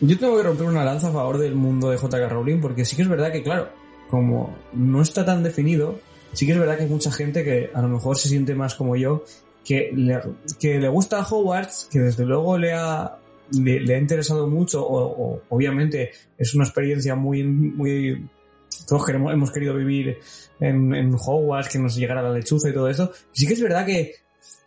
yo tengo que romper una lanza a favor del mundo de J.K. Rowling, porque sí que es verdad que, claro, como no está tan definido, sí que es verdad que hay mucha gente que a lo mejor se siente más como yo, que le, que le gusta Hogwarts, que desde luego le ha, le, ha interesado mucho, o, obviamente es una experiencia muy, muy, todos queremos, hemos querido vivir en, en Hogwarts, que nos llegara la lechuza y todo eso. Sí que es verdad que,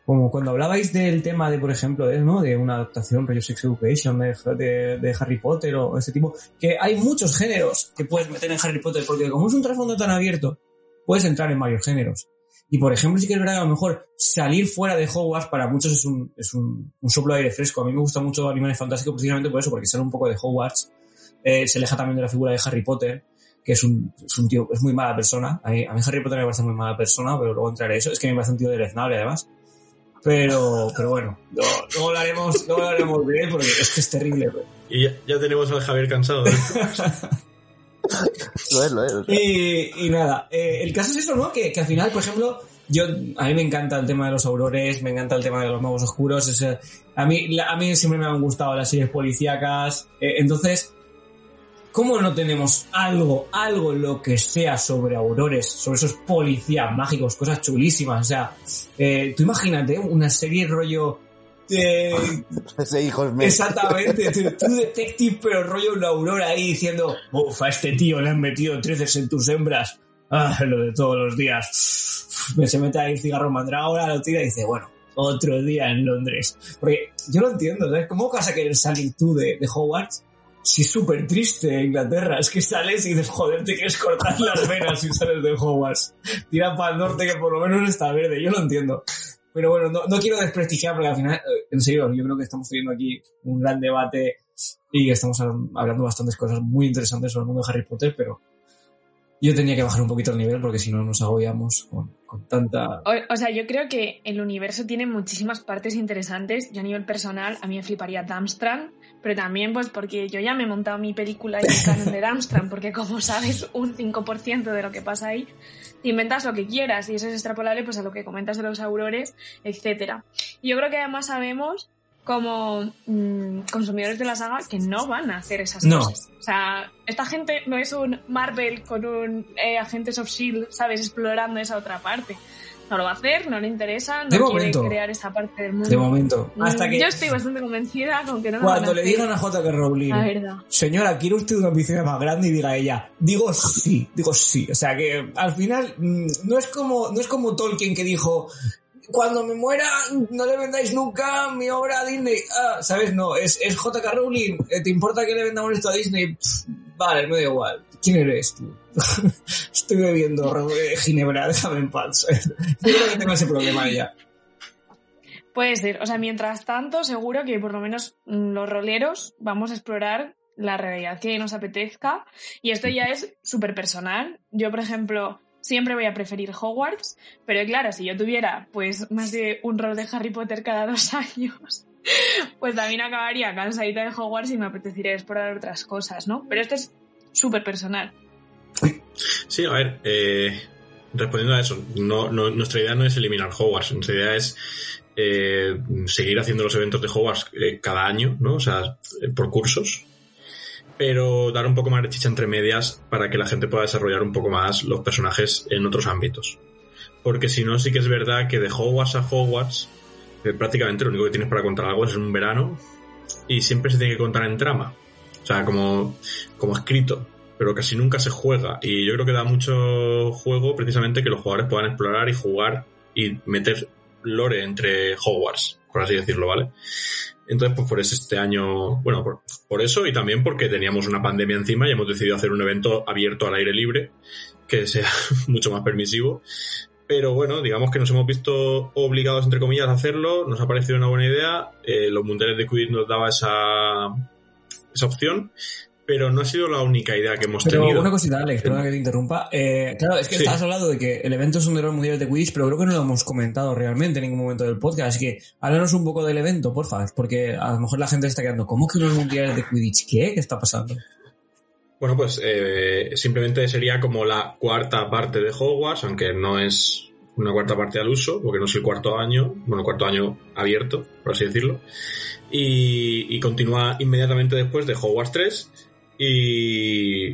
como cuando hablabais del tema de, por ejemplo, de, ¿no? de una adaptación, rollo Sex Education, de, de, Harry Potter o ese tipo, que hay muchos géneros que puedes meter en Harry Potter, porque como es un trasfondo tan abierto, puedes entrar en varios géneros. Y por ejemplo, sí que es verdad que a lo mejor salir fuera de Hogwarts para muchos es un, es un, un soplo de aire fresco. A mí me gusta mucho Animales Fantásticos precisamente por eso, porque sale un poco de Hogwarts. Eh, se aleja también de la figura de Harry Potter, que es un, es un tío, es muy mala persona. A mí, a mí, Harry Potter me parece muy mala persona, pero luego entraré eso. Es que me parece un tío deleznable además. Pero, pero bueno, luego, hablaremos, luego hablaremos de él porque es que es terrible. Y ya, ya, tenemos al Javier cansado. lo es, lo es. Y, nada, eh, el caso es eso, ¿no? Que, al final, por ejemplo, yo, a mí me encanta el tema de los aurores, me encanta el tema de los magos oscuros, a mí, a mí siempre me han gustado las series policíacas, eh, entonces, ¿cómo no tenemos algo, algo lo que sea sobre aurores, sobre esos policías mágicos, cosas chulísimas? O sea, eh, tú imagínate una serie rollo ese hijo es Exactamente, tú, detective, pero rollo una aurora ahí diciendo, uff, a este tío le han metido treces en tus hembras. Ah, lo de todos los días. Me se mete ahí el cigarro ahora lo tira y dice, bueno, otro día en Londres. Porque yo lo entiendo, ¿sabes? ¿Cómo vas a querer salir tú de, de Hogwarts? Si es súper triste Inglaterra, es que sales y dices, joder, te quieres cortar las venas si sales de Hogwarts. Tira para el norte que por lo menos está verde, yo lo entiendo. Pero bueno, no, quiero desprestigiar porque al final, eh, en serio, yo creo que estamos teniendo aquí un gran debate y estamos hablando bastantes cosas muy interesantes sobre el mundo de Harry Potter, pero yo tenía que bajar un poquito el nivel porque si no nos agobiamos con, tanta... O, sea, yo creo que el universo tiene muchísimas partes interesantes. Yo a nivel personal, a mí me fliparía Damstrand, pero también pues porque yo ya me he montado mi película y el canon de Damstrand, porque como sabes un 5% de lo que pasa ahí, inventas lo que quieras y eso es extrapolable pues a lo que comentas de los aurores, etcétera. Y yo creo que además sabemos como mm, consumidores de la saga que no van a hacer esas cosas. O sea, esta gente no es un Marvel con un eh, Agentes of Shield, ¿sabes? Explorando esa otra parte no lo va a hacer, no le interesa, no quiere crear esa parte del mundo. De momento. Mm, Hasta que... Yo estoy bastante convencida con que no Cuando le digan a J.K. Rowling, señora, ¿quiere usted una piscina más grande? Y diga ella, digo sí, digo sí. O sea que al final mm, no es como, no es como Tolkien que dijo, cuando me muera, no le vendáis nunca mi obra a Disney. Ah, ¿sabes? No, es, es J.K. Rowling. Eh, ¿Te importa que le vendamos esto a Disney? Vale, me da igual. ¿Quién eres tú? Estoy bebiendo ginebra, déjame en paz. Yo que tengo ese problema ya. Puede ser. O sea, mientras tanto, seguro que por lo menos mm, los roleros vamos a explorar la realidad que nos apetezca. Y esto ya es súper personal. Yo, por ejemplo, siempre voy a preferir Hogwarts, pero claro, si yo tuviera pues más de un rol de Harry Potter cada dos años, pues también acabaría cansadita de Hogwarts y me apetecería explorar otras cosas, ¿no? Pero esto es súper personal. Sí, a ver, eh, respondiendo a eso, nuestra idea no es eliminar Hogwarts, nuestra idea es eh, seguir haciendo los eventos de Hogwarts eh, cada año, ¿no? O sea, por cursos, pero dar un poco más de chicha entre medias para que la gente pueda desarrollar un poco más los personajes en otros ámbitos. Porque si no, sí que es verdad que de Hogwarts a Hogwarts, prácticamente lo único que tienes para contar algo es un verano y siempre se tiene que contar en trama. O sea, como, como escrito, pero casi nunca se juega. Y yo creo que da mucho juego precisamente que los jugadores puedan explorar y jugar y meter lore entre Hogwarts, por así decirlo, ¿vale? Entonces, pues por eso este año, bueno, por, eso y también porque teníamos una pandemia encima y hemos decidido hacer un evento abierto al aire libre, que sea mucho más permisivo. Pero bueno, digamos que nos hemos visto obligados, entre comillas, a hacerlo, nos ha parecido una buena idea, eh, los mundiales de Quidditch nos daba esa, esa opción pero no ha sido la única idea que hemos Pero tenido. una cosita, Alex, perdona que te interrumpa. Eh, claro, es que Sí. estabas hablando de que el evento es un de los mundiales de Quidditch, pero creo que no lo hemos comentado realmente en ningún momento del podcast. Así que háblanos un poco del evento, porfa, porque a lo mejor la gente está quedando, ¿cómo que unos mundiales de Quidditch? ¿Qué? ¿Qué está pasando? Bueno, pues eh, simplemente sería como la cuarta parte de Hogwarts, aunque no es una cuarta parte al uso, porque no es el cuarto año, bueno, cuarto año abierto, por así decirlo. Y, y continúa inmediatamente después de Hogwarts 3. Y,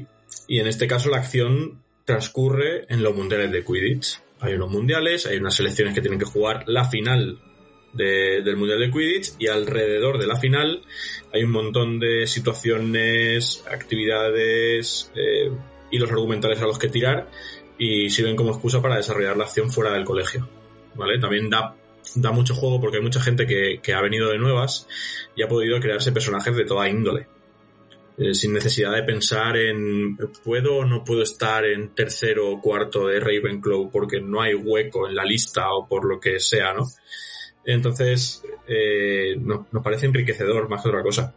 y en este caso la acción transcurre en los mundiales de Quidditch. Hay unos mundiales, hay unas selecciones que tienen que jugar la final de- del mundial de Quidditch y alrededor de la final hay un montón de situaciones, actividades, eh, hilos argumentales a los que tirar y sirven como excusa para desarrollar la acción fuera del colegio. ¿Vale? También da, da mucho juego porque hay mucha gente que, que ha venido de nuevas y ha podido crearse personajes de toda índole. Eh, sin necesidad de pensar en puedo o no puedo estar en tercero o cuarto de Ravenclaw porque no hay hueco en la lista o por lo que sea, ¿no? Entonces, eh, no- nos parece enriquecedor más que otra cosa.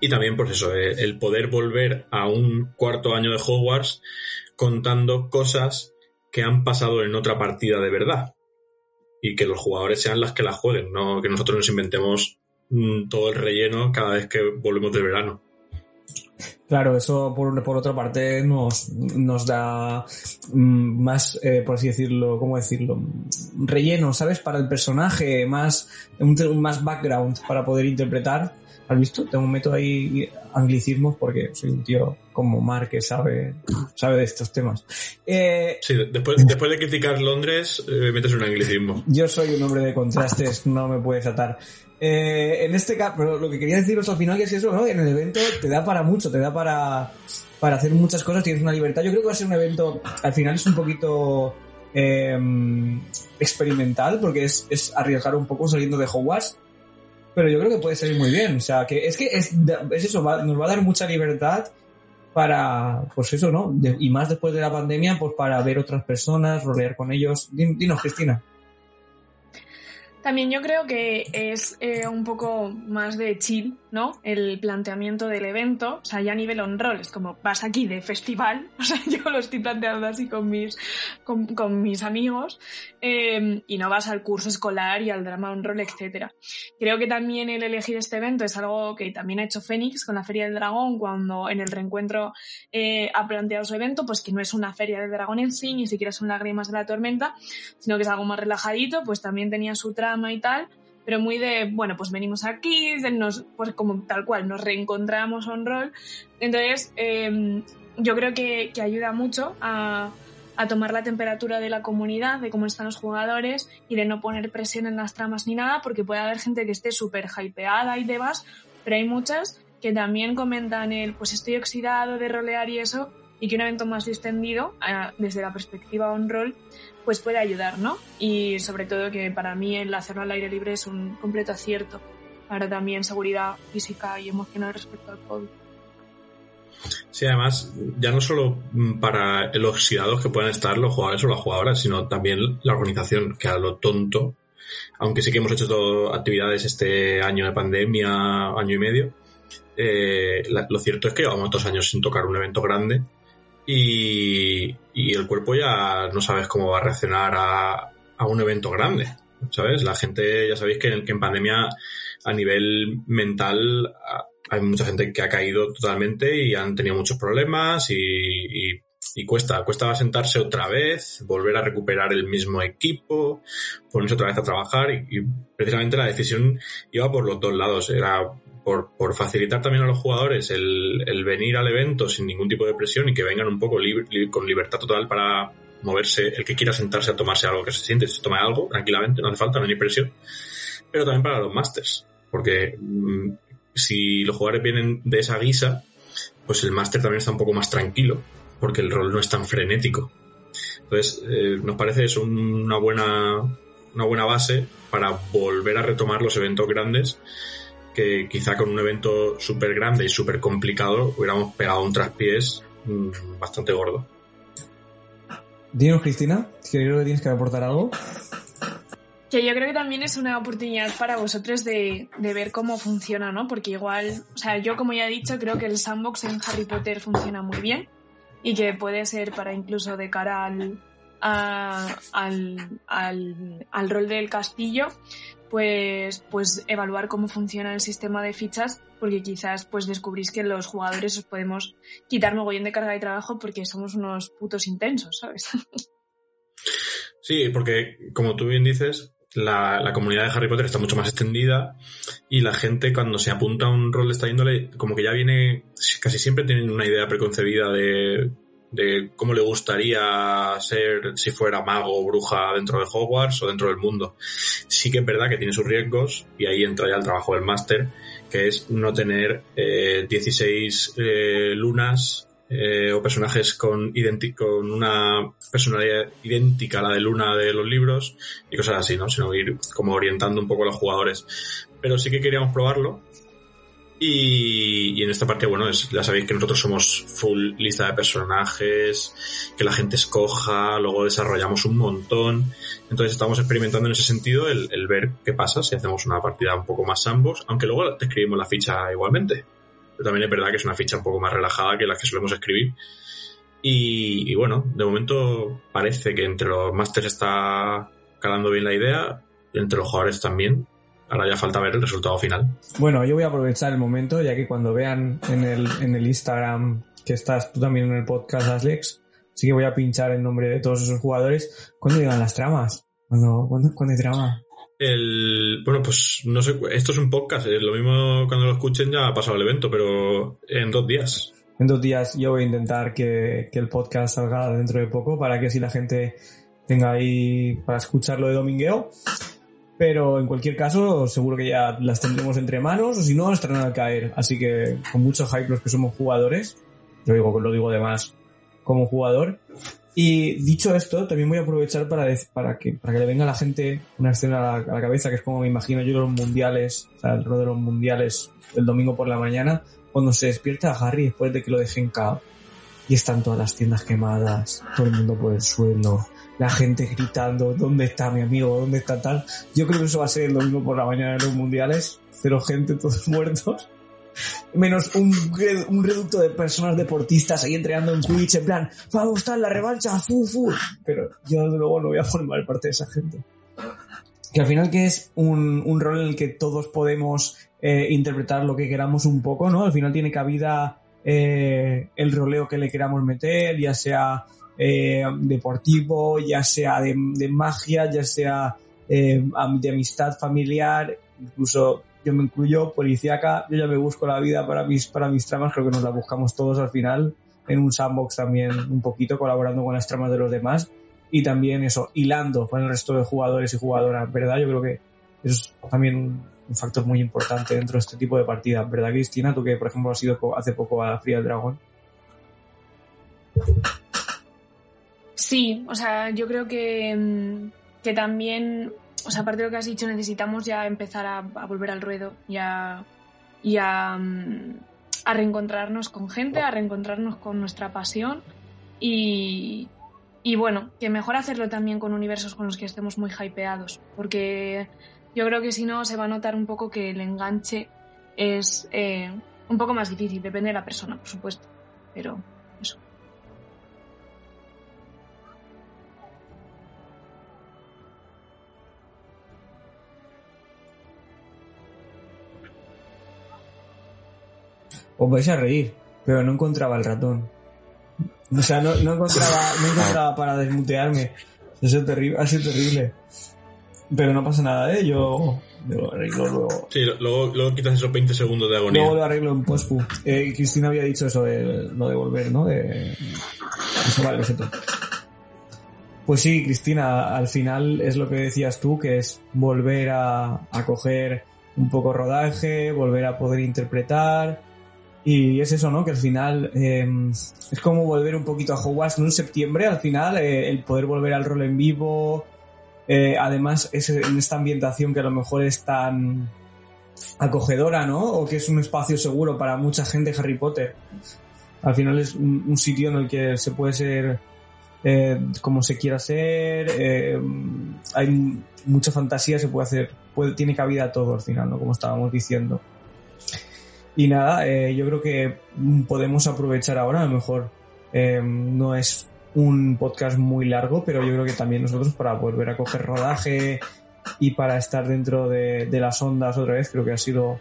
Y también, pues eso, eh, el poder volver a un cuarto año de Hogwarts contando cosas que han pasado en otra partida de verdad. Y que los jugadores sean las que las jueguen, no que nosotros nos inventemos mm, todo el relleno cada vez que volvemos del verano. Claro, eso por, por otra parte nos, nos da mm, más, eh, por así decirlo, ¿cómo decirlo? Relleno, ¿sabes? Para el personaje, más, un, más background para poder interpretar. ¿Has visto? Tengo un método ahí anglicismos porque soy un tío como Mark que sabe, sabe de estos temas. Eh, Sí, después, después de criticar Londres, eh, metes un anglicismo. yo soy un hombre de contrastes, no me puedes atar. Eh, en este caso, pero lo que quería deciros al final que es eso, ¿no? En el evento te da para mucho, te da para, para hacer muchas cosas, tienes una libertad. Yo creo que va a ser un evento, al final es un poquito eh, experimental, porque es, es arriesgar un poco saliendo de Hogwarts, pero yo creo que puede salir muy bien. O sea, que es que es, es eso, va- nos va a dar mucha libertad para, pues eso, ¿no? De- y más después de la pandemia, pues para ver otras personas, rolear con ellos. Din- Dinos, Cristina. También yo creo que es eh, un poco más de chill, ¿no? El planteamiento del evento, o sea, ya a nivel on-roll, es como vas aquí de festival, o sea, yo lo estoy planteando así con mis, con, con mis amigos, eh, y no vas al curso escolar y al drama on-roll, etcétera. Creo que también el elegir este evento es algo que también ha hecho Fénix con la Feria del Dragón, cuando en el reencuentro eh, ha planteado su evento, pues que no es una Feria del Dragón en sí, ni siquiera son lágrimas de la tormenta, sino que es algo más relajadito, pues también tenía su trama y tal, pero muy de, bueno, pues venimos aquí, nos, pues como tal cual, nos reencontramos on roll. Entonces, eh, yo creo que, que ayuda mucho a, a tomar la temperatura de la comunidad, de cómo están los jugadores y de no poner presión en las tramas ni nada, porque puede haber gente que esté súper hypeada y demás, pero hay muchas que también comentan el, pues estoy oxidado de rolear y eso, y que un evento más distendido, desde la perspectiva on-roll, pues puede ayudar, ¿no? Y sobre todo que para mí el hacerlo al aire libre es un completo acierto para también seguridad física y emocional respecto al COVID. Sí, además, ya no solo mm, para el oxidados que puedan estar los jugadores o las jugadoras, sino también la organización, que a lo tonto, aunque sí que hemos hecho todo actividades este año de pandemia, año y medio, eh, lo cierto es que llevamos dos años sin tocar un evento grande y, el cuerpo ya no sabes cómo va a reaccionar a, un evento grande, ¿sabes? La gente, ya sabéis que en, pandemia a nivel mental hay mucha gente que ha caído totalmente y han tenido muchos problemas y, y- y cuesta, cuesta sentarse otra vez, volver a recuperar el mismo equipo, ponerse otra vez a trabajar y, y precisamente la decisión iba por los dos lados, era por, facilitar también a los jugadores el, venir al evento sin ningún tipo de presión y que vengan un poco libre- li- con libertad total para moverse, el que quiera sentarse a tomarse algo que se siente, se toma algo tranquilamente, no hace falta, no hay presión, pero también para los masters, porque mm, si los jugadores vienen de esa guisa, pues el máster también está un poco más tranquilo, porque el rol no es tan frenético. Entonces, eh, nos parece eso una buena, una buena base para volver a retomar los eventos grandes, que quizá con un evento súper grande y súper complicado hubiéramos pegado un traspiés mm, bastante gordo. Dinos, Cristina, creo que tienes que aportar algo. Que yo creo que también es una oportunidad para vosotros de, de, ver cómo funciona, ¿no? Porque igual, o sea, yo como ya he dicho, creo que el sandbox en Harry Potter funciona muy bien y que puede ser para incluso de cara al, al, al, al, rol del castillo, pues, pues evaluar cómo funciona el sistema de fichas, porque quizás pues descubrís que los jugadores os podemos quitar mogollón de carga de trabajo porque somos unos putos intensos, ¿sabes? Sí, porque como tú bien dices, la, la, comunidad de Harry Potter está mucho más extendida y la gente cuando se apunta a un rol de esta índole, como que ya viene, casi siempre tienen una idea preconcebida de, de cómo le gustaría ser si fuera mago o bruja dentro de Hogwarts o dentro del mundo. Sí que es verdad que tiene sus riesgos y ahí entra ya el trabajo del máster, que es no tener eh, 16 eh, lunas eh, o personajes con, con una personalidad idéntica a la de Luna de los libros y cosas así, ¿no? Sino ir como orientando un poco a los jugadores. Pero sí que queríamos probarlo. Y, en esta parte, bueno, es, ya sabéis que nosotros somos full lista de personajes, que la gente escoja, luego desarrollamos un montón. Entonces estamos experimentando en ese sentido el, ver qué pasa si hacemos una partida un poco más ambos, aunque luego te escribimos la ficha igualmente también es verdad que es una ficha un poco más relajada que las que solemos escribir. Y, bueno, de momento parece que entre los másters está calando bien la idea, entre los jugadores también. Ahora ya falta ver el resultado final. Bueno, yo voy a aprovechar el momento, ya que cuando vean en el, en el Instagram que estás tú también en el podcast, Aslex, sí que voy a pinchar el nombre de todos esos jugadores. ¿Cuándo llegan las tramas? ¿Cuándo, cuándo, cuándo hay trama? El, bueno, pues no sé, esto es un podcast, es lo mismo cuando lo escuchen ya ha pasado el evento, pero en dos días. En dos días yo voy a intentar que, que el podcast salga dentro de poco para que si la gente tenga ahí para escucharlo de domingueo. Pero en cualquier caso, seguro que ya las tendremos entre manos, o si no, estarán al caer. Así que con mucho hype los que somos jugadores, lo digo, lo digo además como jugador, y dicho esto, también voy a aprovechar para, para, que, para que le venga a la gente una escena a la, cabeza, que es como me imagino yo los mundiales, o sea, el de los mundiales el domingo por la mañana, cuando se despierta a Harry después de que lo dejen cao. Y están todas las tiendas quemadas, todo el mundo por el suelo, la gente gritando, ¿dónde está mi amigo? ¿Dónde está tal? Yo creo que eso va a ser el domingo por la mañana de los mundiales, cero gente, todos muertos menos un, reducto de personas deportistas ahí entrenando en Twitch, en plan, va a gustar la revancha, fu, fu. Pero yo desde luego no voy a formar parte de esa gente. Que al final que es un, un rol en el que todos podemos eh, interpretar lo que queramos un poco, ¿no? Al final tiene cabida eh, el roleo que le queramos meter, ya sea eh, deportivo, ya sea de, magia, ya sea eh, de amistad familiar, incluso yo me incluyo, policíaca, yo ya me busco la vida para mis, para mis tramas, creo que nos la buscamos todos al final, en un sandbox también un poquito, colaborando con las tramas de los demás, y también eso, hilando con el resto de jugadores y jugadoras, ¿verdad? Yo creo que eso es también un, factor muy importante dentro de este tipo de partidas, ¿verdad, Cristina? Tú que, por ejemplo, has ido hace poco a Fría del Dragón. Sí, o sea, yo creo que, que también o sea, aparte de lo que has dicho, necesitamos ya empezar a, volver al ruedo y a, y a, a, reencontrarnos con gente, a reencontrarnos con nuestra pasión y, y bueno, que mejor hacerlo también con universos con los que estemos muy hypeados, porque yo creo que si no se va a notar un poco que el enganche es eh, un poco más difícil, depende de la persona, por supuesto, pero os vais a reír, pero no encontraba el ratón. O sea, no, no encontraba, no encontraba para desmutearme. Eso es terrible, ha sido terrible. Pero no pasa nada, ¿eh? Yo, yo lo arreglo luego. Sí, luego, luego quitas esos 20 segundos de agonía. Luego lo arreglo en postpu. Eh, Cristina había dicho eso de no de volver, ¿no? De... Eso vale, lo siento. Pues sí, Cristina, al final es lo que decías tú, que es volver a, a coger un poco rodaje, volver a poder interpretar, y es eso, ¿no? Que al final eh, es como volver un poquito a Hogwarts, ¿no? En septiembre, al final, eh, el poder volver al rol en vivo. Eh, además, en esta ambientación que a lo mejor es tan acogedora, ¿no? O que es un espacio seguro para mucha gente Harry Potter. Al final es un, sitio en el que se puede ser eh, como se quiera hacer, eh, hay mucha fantasía, se puede hacer, puede, tiene cabida todo al final, ¿no? Como estábamos diciendo. Y nada, eh, yo creo que podemos aprovechar ahora, a lo mejor eh, no es un podcast muy largo, pero yo creo que también nosotros para volver a coger rodaje y para estar dentro de, las ondas otra vez, creo que ha sido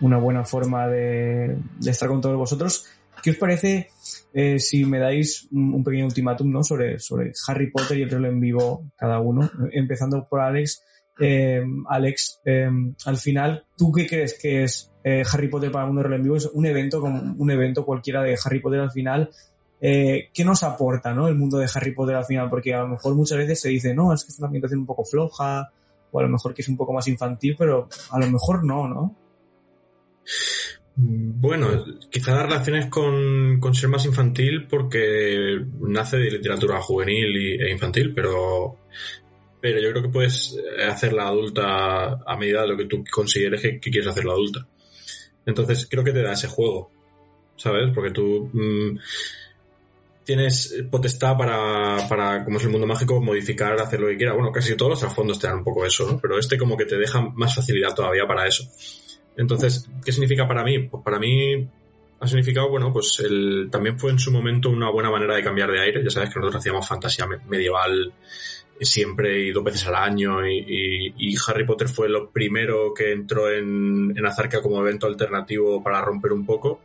una buena forma de, estar con todos vosotros. ¿Qué os parece eh, si me dais un, un pequeño ultimátum ¿no? sobre, sobre Harry Potter y el rol en vivo cada uno? Empezando por Alex. Eh, Alex, eh, al final, ¿tú qué crees que es eh, Harry Potter para el mundo en vivo? Es un evento como un evento cualquiera de Harry Potter al final. ¿Qué nos aporta ¿no? el mundo de Harry Potter al final? Porque a lo mejor muchas veces se dice, no, es que es una ambientación un poco floja, o a lo mejor que es un poco más infantil, pero a lo mejor no, ¿no? Bueno, quizá las relaciones con, con, ser más infantil porque nace de literatura juvenil y, e infantil, pero, pero yo creo que puedes hacerla adulta a medida de lo que tú consideres que, quieres hacerla adulta. Entonces creo que te da ese juego, ¿sabes? Porque tú mmm, tienes potestad para, para, como es el mundo mágico, modificar, hacer lo que quieras. Bueno, casi todos los trasfondos te dan un poco eso, ¿no? Pero este como que te deja más facilidad todavía para eso. Entonces, ¿qué significa para mí? Pues para mí ha significado, bueno, pues el, también fue en su momento una buena manera de cambiar de aire. Ya sabes que nosotros hacíamos fantasía medieval siempre y dos veces al año y, y, y Harry Potter fue lo primero que entró en, en Azarca como evento alternativo para romper un poco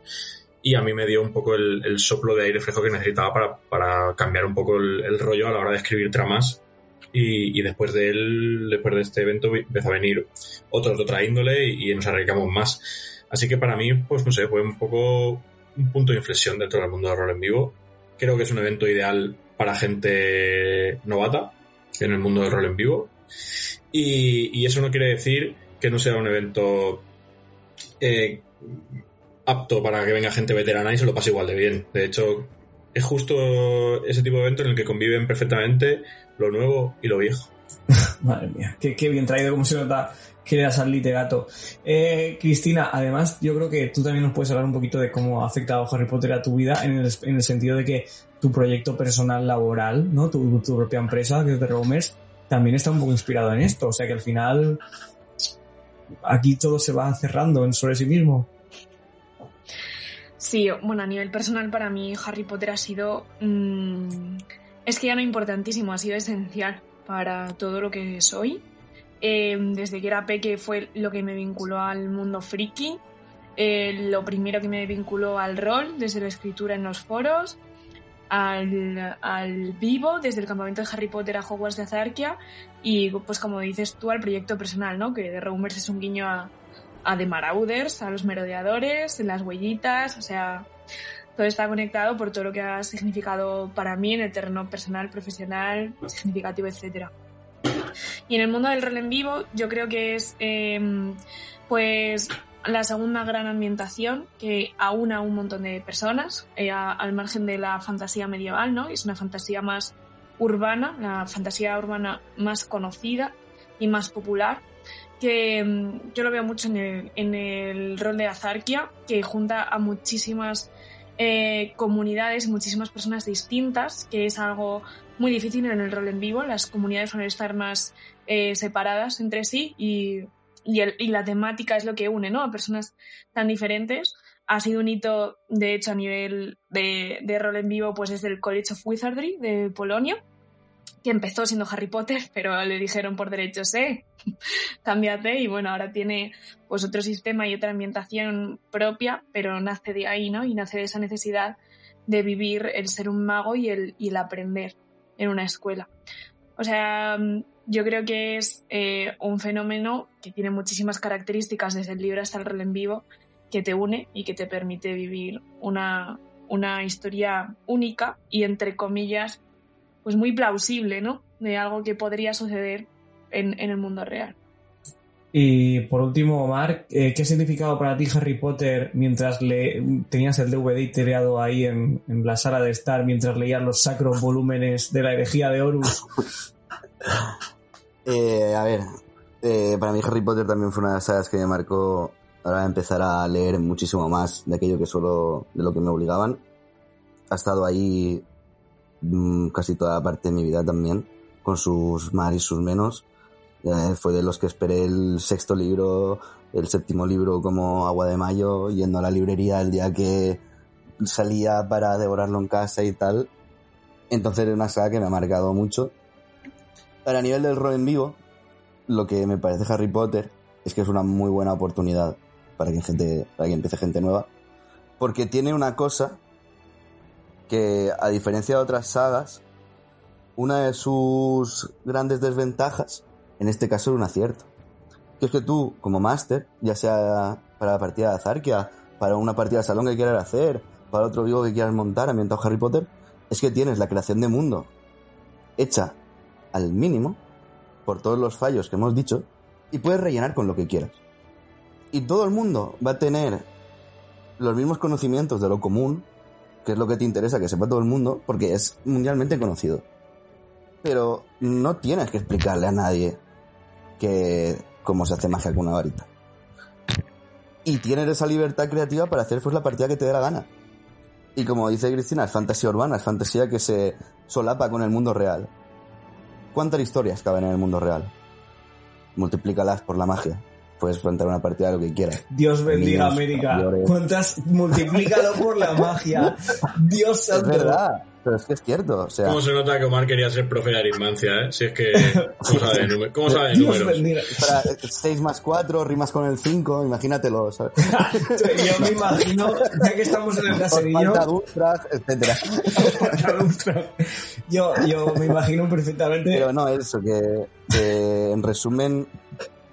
y a mí me dio un poco el, el soplo de aire fresco que necesitaba para, para cambiar un poco el, el, rollo a la hora de escribir tramas y, y, después de él, después de este evento, empezó a venir otros de otra índole y, nos arriesgamos más. Así que para mí, pues no sé, fue un poco un punto de inflexión dentro del mundo del rol en vivo. Creo que es un evento ideal para gente novata en el mundo del rol en vivo. Y, y eso no quiere decir que no sea un evento eh, apto para que venga gente veterana y se lo pase igual de bien. De hecho, es justo ese tipo de evento en el que conviven perfectamente lo nuevo y lo viejo. Madre mía, qué, qué, bien traído, como se nota que eras al literato. Eh, Cristina, además, yo creo que tú también nos puedes hablar un poquito de cómo ha afectado Harry Potter a tu vida en el, en el sentido de que tu proyecto personal laboral, ¿no? Tu, tu propia empresa, que es también está un poco inspirado en esto. O sea que al final aquí todo se va cerrando sobre sí mismo. Sí, bueno, a nivel personal para mí Harry Potter ha sido... Mmm, es que ya no importantísimo, ha sido esencial para todo lo que soy. Eh, desde que era peque fue lo que me vinculó al mundo friki, eh, lo primero que me vinculó al rol, desde la escritura en los foros, al, al, vivo, desde el campamento de Harry Potter a Hogwarts de Azarquia, y pues como dices tú, al proyecto personal, ¿no? Que de Rumors es un guiño a, a The Marauders, a los merodeadores, las huellitas, o sea, todo está conectado por todo lo que ha significado para mí en el terreno personal, profesional, significativo, etc. Y en el mundo del rol en vivo, yo creo que es, eh, pues, la segunda gran ambientación que aúna a un montón de personas, eh, a, al margen de la fantasía medieval, ¿no? Es una fantasía más urbana, la fantasía urbana más conocida y más popular, que um, yo lo veo mucho en el, en el rol de Azarquia, que junta a muchísimas eh, comunidades, muchísimas personas distintas, que es algo muy difícil en el rol en vivo. Las comunidades suelen estar más eh, separadas entre sí y, y, el, y, la temática es lo que une ¿no? a personas tan diferentes. Ha sido un hito, de hecho, a nivel de, de rol en vivo, pues desde el College of Wizardry de Polonia, que empezó siendo Harry Potter, pero le dijeron por derechos, eh, cámbiate, y bueno, ahora tiene pues otro sistema y otra ambientación propia, pero nace de ahí, ¿no? Y nace de esa necesidad de vivir el ser un mago y el, y el aprender en una escuela. O sea, yo creo que es eh, un fenómeno que tiene muchísimas características desde el libro hasta el rol en vivo que te une y que te permite vivir una, una historia única y entre comillas pues muy plausible, ¿no? De algo que podría suceder en, en el mundo real. Y por último, Omar, eh, ¿qué ha significado para ti Harry Potter mientras le tenías el DVD itereado ahí en, en, la sala de estar mientras leías los sacros volúmenes de la herejía de Horus? eh, a ver, eh, para mí Harry Potter también fue una de las sagas que me marcó ahora empezar a leer muchísimo más de aquello que solo de lo que me obligaban. Ha estado ahí casi toda parte de mi vida también, con sus más y sus menos. Eh, fue de los que esperé el sexto libro, el séptimo libro como agua de mayo, yendo a la librería el día que salía para devorarlo en casa y tal. Entonces es una saga que me ha marcado mucho. Pero a nivel del rol en vivo, lo que me parece Harry Potter es que es una muy buena oportunidad para que gente, para que empiece gente nueva. Porque tiene una cosa a diferencia de otras sagas, una de sus grandes desventajas, en este caso es un acierto. Que es que tú, como máster, ya sea para la partida de Azarkia, para una partida de salón que quieras hacer, para otro vivo que quieras montar ambientado Harry Potter, es que tienes la creación de mundo hecha al mínimo, por todos los fallos que hemos dicho, y puedes rellenar con lo que quieras. Y todo el mundo va a tener los mismos conocimientos de lo común, que es lo que te interesa que sepa todo el mundo, porque es mundialmente conocido. Pero no tienes que explicarle a nadie que cómo se hace magia con una varita. Y tienes esa libertad creativa para hacer pues la partida que te dé la gana. Y como dice Cristina, es fantasía urbana, es fantasía que se solapa con el mundo real. ¿Cuántas historias caben en el mundo real? Multiplícalas por la magia. Puedes plantear una partida de lo que quieras. Dios bendiga Niños, América. mayores. ¿Cuántas? Multiplícalo por la magia. Dios Es santo. verdad, pero es que es cierto. O sea, ¿Cómo se nota que Omar quería ser profe de aritmancia, eh? Si es que... ¿Cómo sabe de, número- cómo sabe de Dios números? bendiga. 6 más 4 rimas con el 5, imagínatelo, ¿sabes? Yo me imagino, ya que estamos en el caserillo, Falta etcétera. yo, yo me imagino perfectamente. Pero no, eso, que, que en resumen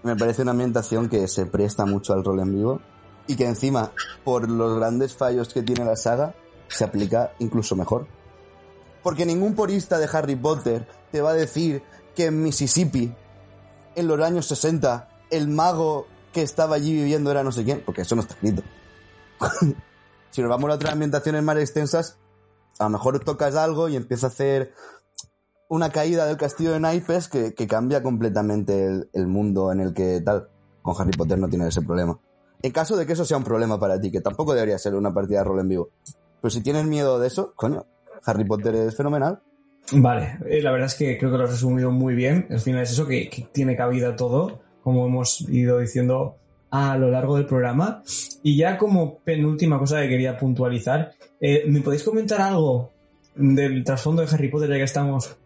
me parece una ambientación que se presta mucho al rol en vivo y que encima, por los grandes fallos que tiene la saga, se aplica incluso mejor. Porque ningún purista de Harry Potter te va a decir que en Mississippi, en los años 60, el mago que estaba allí viviendo era no sé quién, porque eso no está escrito. si nos vamos a otras ambientaciones más extensas, a lo mejor tocas algo y empieza a hacer una caída del castillo de naipes que, que cambia completamente el, mundo en el que tal. Con Harry Potter no tiene ese problema. En caso de que eso sea un problema para ti, que tampoco debería ser una partida de rol en vivo. Pero si tienes miedo de eso, coño, Harry Potter es fenomenal. Vale, eh, la verdad es que creo que lo has resumido muy bien. Al final es eso, que, que tiene cabida todo, como hemos ido diciendo a lo largo del programa. Y ya como penúltima cosa que quería puntualizar, eh, ¿me podéis comentar algo del trasfondo de Harry Potter ya que estamos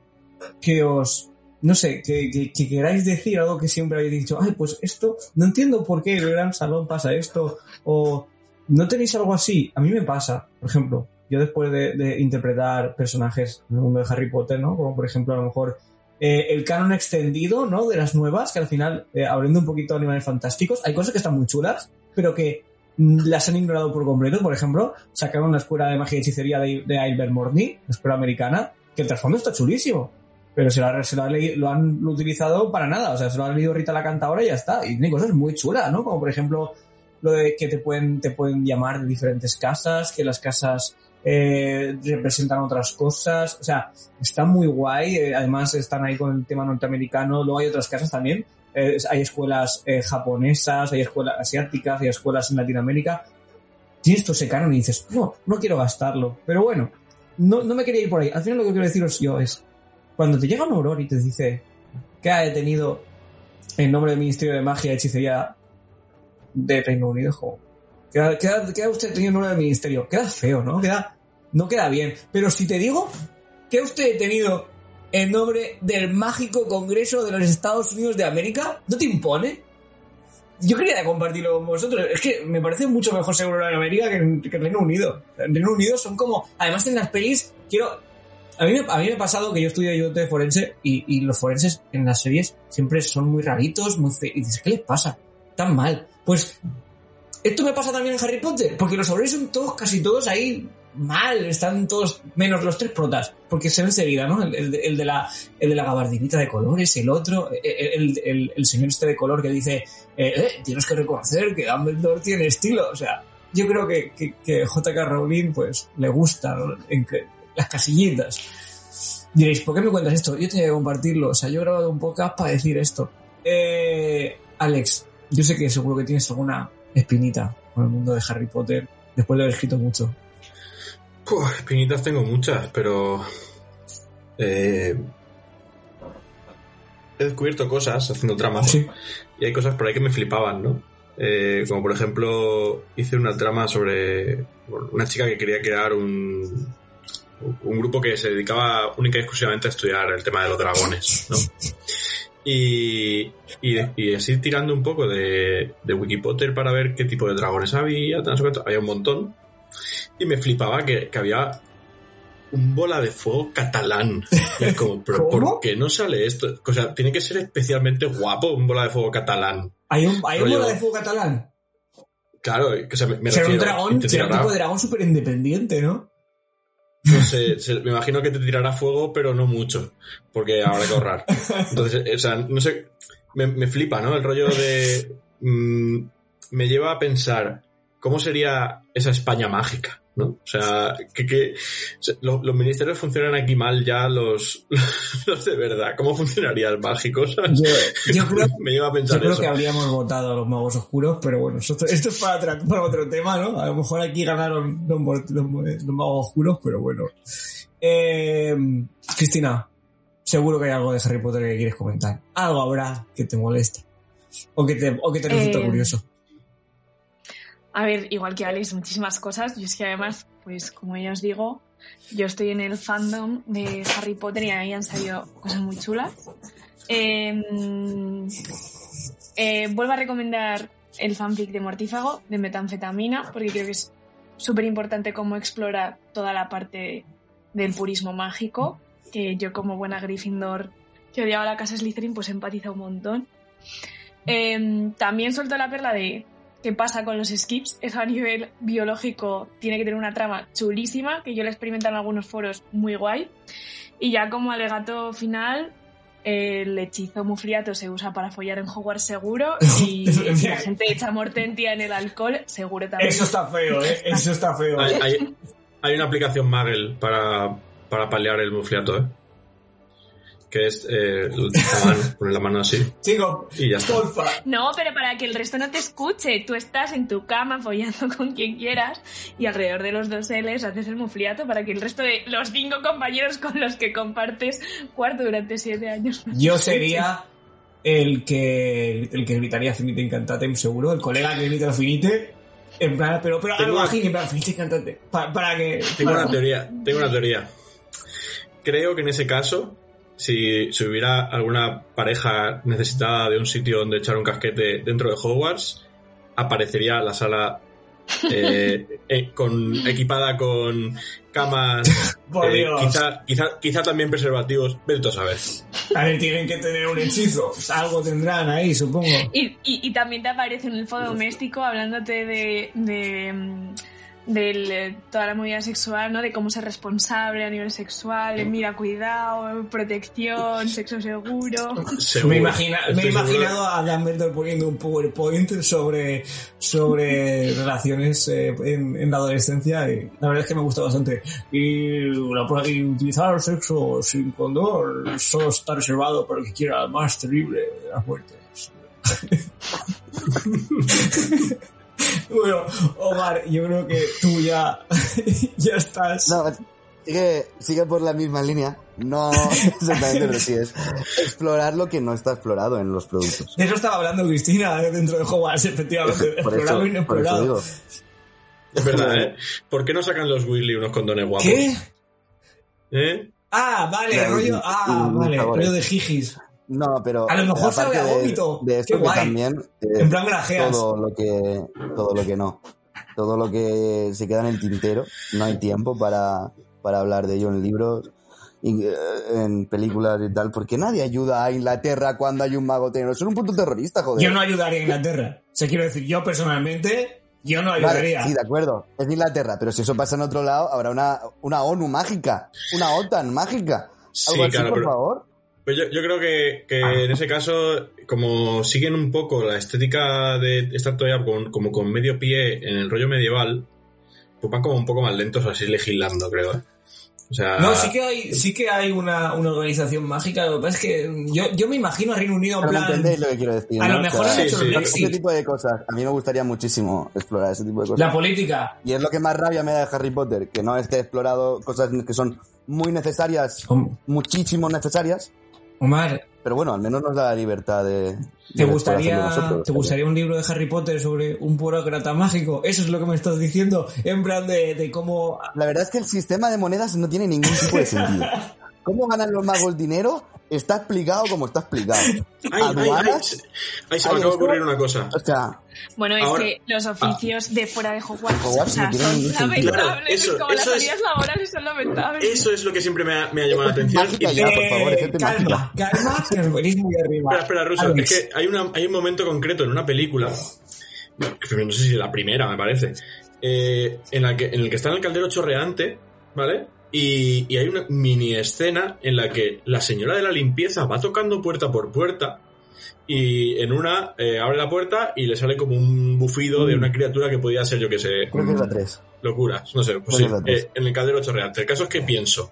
que os, no sé, que, que- que queráis decir algo que siempre habéis dicho, ay, pues esto, no entiendo por qué en el gran salón pasa esto, o no tenéis algo así? A mí me pasa, por ejemplo, yo después de, interpretar personajes en el mundo de Harry Potter, ¿no? Como por ejemplo, a lo mejor eh, el canon extendido, ¿no? De las nuevas, que al final, eh, hablando un poquito de animales fantásticos, hay cosas que están muy chulas, pero que mm, las han ignorado por completo. Por ejemplo, sacaron la escuela de magia y hechicería de, de Albert Morny, la escuela americana, que el trasfondo está chulísimo. Pero se lo, ha- se lo, ha leí- lo han utilizado para nada. O sea, se lo ha leído Rita la cantadora y ya está. Y tiene cosas muy chulas, ¿no? Como por ejemplo, lo de que te pueden, te pueden llamar de diferentes casas, que las casas eh, representan otras cosas. O sea, está muy guay. eh, además, están ahí con el tema norteamericano. Luego hay otras casas también. Eh, hay escuelas eh, japonesas, hay escuelas asiáticas, hay escuelas en Latinoamérica. Tienes todo ese canon y dices, no, no quiero gastarlo. Pero bueno, no, no me quería ir por ahí. Al final lo que quiero deciros yo es, cuando te llega un auror y te dice que ha detenido en nombre del Ministerio de Magia y Hechicería de Reino Unido, jo, queda, queda, queda usted detenido en nombre del Ministerio. Queda feo, ¿no? Queda, no queda bien. Pero si te digo que usted detenido en nombre del mágico Congreso de los Estados Unidos de América, ¿no te impone? Yo quería compartirlo con vosotros. Es que me parece mucho mejor seguro en América que en, que en Reino Unido. En Reino Unido son como... Además en las pelis, quiero... A mí, a mí me ha pasado que yo estudio yo de forense y, y los forenses en las series siempre son muy raritos, muy fe... Y dices, ¿qué les pasa? Tan mal. Pues esto me pasa también en Harry Potter, porque los aurores son todos, casi todos ahí mal, están todos, menos los tres protas, porque se ve enseguida, ¿no? El, el el de la, el de la gabardinita de colores, el otro, el, el- el- el señor este de color que dice, eh, eh, tienes que reconocer que Dumbledore tiene estilo, o sea, yo creo que, que, que J.K. Rowling, pues, le gusta ¿no? en que- las casillitas. Diréis, ¿por qué me cuentas esto? Yo tenía que compartirlo, o sea, yo he grabado un podcast para decir esto. Eh, Alex, yo sé que seguro que tienes alguna espinita con el mundo de Harry Potter después de haber escrito mucho. Uf, espinitas tengo muchas, pero eh, he descubierto cosas haciendo tramas Sí. y hay cosas por ahí que me flipaban, ¿no? Eh, como por ejemplo, hice una trama sobre una chica que quería crear un, un grupo que se dedicaba única y exclusivamente a estudiar el tema de los dragones, ¿no? Y, y, y así tirando un poco de, de Wikipotter para ver qué tipo de dragones había, había un montón. Y me flipaba que, que había un bola de fuego catalán. Y es como, pero ¿Cómo? ¿por qué no sale esto? O sea, tiene que ser especialmente guapo un bola de fuego catalán. Hay un, hay un bola de fuego catalán. Claro, que se me, me será un refiero, dragón, te será un tipo de dragón súper independiente, ¿no? No sé, se- me imagino que te tirará fuego, pero no mucho, porque habrá que ahorrar. Entonces, eh, o sea, no sé, me, me flipa, ¿no? El rollo de... mm, me lleva a pensar cómo sería esa España mágica, ¿no? O sea, que, que o sea, lo- los ministerios funcionan aquí mal ya los, los de verdad. ¿Cómo funcionaría el mágico? ¿sabes? Yo, yo creo, me lleva a yo pensar creo eso. que habríamos votado a los magos oscuros, pero bueno, esto, esto es para, otra- para otro tema, ¿no? A lo mejor aquí ganaron los, los magos oscuros, pero bueno. Eh, Cristina, seguro que hay algo de Harry Potter que quieres comentar. Algo habrá que te moleste. O que te, o que te resulta Eh, curioso. A ver, igual que Alex, muchísimas cosas. Yo es que además, pues como ya os digo, yo estoy en el fandom de Harry Potter y ahí han salido cosas muy chulas. Eh, eh, vuelvo a recomendar el fanfic de Mortífago, de metanfetamina, porque creo que es súper importante cómo explora toda la parte del purismo mágico, que yo como buena Gryffindor que odiaba la casa Slytherin, pues empatiza un montón. Eh, también suelto la perla de qué pasa con los skips. Eso a nivel biológico tiene que tener una trama chulísima, que yo la he experimentado en algunos foros muy guay. Y ya como alegato final, el hechizo mufriato se usa para follar en Hogwarts seguro y si la gente echa mortentia en el alcohol, seguro también. Eso está feo, ¿eh? Eso está feo. Hay, hay- hay una aplicación Magel para, para paliar el mufliato, ¿eh? Que es eh, la mano, poner la mano así Chico, y ya está. porfa. No, pero para que el resto no te escuche. Tú estás en tu cama follando con quien quieras y alrededor de los dos L's haces el mufliato para que el resto de los cinco compañeros con los que compartes cuarto durante siete años. Yo sería el que el que gritaría Finite Incantatem, seguro. El colega que grita Finite. En plan, pero, pero Tengo algo una- bajín, en plan, Finite Incantatem. Pa- para que. Tengo para- una teoría, tengo una teoría. Creo que en ese caso, si, si hubiera alguna pareja necesitada de un sitio donde echar un casquete dentro de Hogwarts, aparecería la sala eh, eh, con, equipada con camas, Por eh, Dios. quizá, quizá, quizá también preservativos, vete tú a saber. A ver, tienen que tener un hechizo. Algo tendrán ahí, supongo. Y, y- y también te aparece un elfo doméstico hablándote de, de, del, eh, toda la movida sexual, ¿no? De cómo ser responsable a nivel sexual, de mira, cuidado, protección, sexo seguro. Seguro. Me, imagina, me he Estoy seguro. imaginado a Dumbledore poniendo un PowerPoint sobre, sobre relaciones eh, en, en la adolescencia y la verdad es que me gusta bastante. Y, la- y utilizar el sexo sin condón solo está reservado para el que quiera el más terrible de las muertes. bueno, Omar, yo creo que tú ya, ya estás... No, sigue, sigue por la misma línea. No exactamente, pero sí es explorar lo que no está explorado en los productos. De eso estaba hablando Cristina eh, dentro de Hogwarts, efectivamente. Por eso, explorado y por eso inexplorado. digo. Es verdad, ¿eh? ¿Por qué no sacan los Weasley unos condones guapos? ¿Qué? ¿Eh? Ah, vale, rollo. y- Ah, y vale, rollo de jijis. No, pero A lo mejor sabe a de- vómito. De, esto Qué que también eh, En plan grajeas. todo lo que todo lo que no, todo lo que se queda en el tintero, no hay tiempo para, para hablar de ello en libros y eh, en películas y tal, porque nadie ayuda a Inglaterra cuando hay un mago tenero. Son un puto terrorista, joder. Yo no ayudaría a Inglaterra. O sea, quiero decir, yo personalmente, yo no Vale, ayudaría. sí, de acuerdo. Es Inglaterra, pero si eso pasa en otro lado, habrá una, una ONU mágica, una OTAN mágica. Sí, Algo así, claro, por pero- favor. Pues yo, yo creo que, que en ese caso, como siguen un poco la estética de estar todavía con- como con medio pie en el rollo medieval, pues van como un poco más lentos así legislando, creo. ¿eh? O sea, No, sí que hay, sí que hay una, una organización mágica. Lo que pasa es que yo, yo me imagino a Reino Unido en plan. entendéis lo que quiero decir. A ¿no? lo O mejor sea, han sí, hecho sí. el Ese Brexit. tipo de cosas. A mí me gustaría muchísimo explorar ese tipo de cosas. La política. Y es lo que más rabia me da de Harry Potter, que no esté explorado cosas que son muy necesarias, Om- muchísimo necesarias, Omar, pero bueno, al menos nos da la libertad de... ¿te de gustaría, nosotros. ¿te gustaría un libro de Harry Potter sobre un burócrata mágico? Eso es lo que me estás diciendo. En plan de, de cómo. La verdad es que el sistema de monedas no tiene ningún tipo de sentido. ¿Cómo ganan los magos dinero? Está explicado como está explicado. Ay, se me acaba de ocurrir una cosa. o sea, Bueno, es que los oficios de fuera de Hogwarts, Hogwarts o sea, no tiene son lamentables. Claro, eso- como las eso es- salidas laborales son lamentables. Eso es lo que siempre me ha, me ha llamado la atención. Y- ya, por favor, Eh, gente calma, calma, que nos venís muy arriba. Espera, espera, Russo, Alex, es que hay, una, hay un momento concreto en una película, no sé si la primera, me parece, eh, en, la que, en el que está en el caldero chorreante, ¿vale? Y, y hay una mini escena en la que la señora de la limpieza va tocando puerta por puerta y en una eh, abre la puerta y le sale como un bufido de una criatura que podía ser, yo que sé, creo que es la 3. locuras, no sé, pues sí, eh, en el caldero chorreante. El caso es que pienso,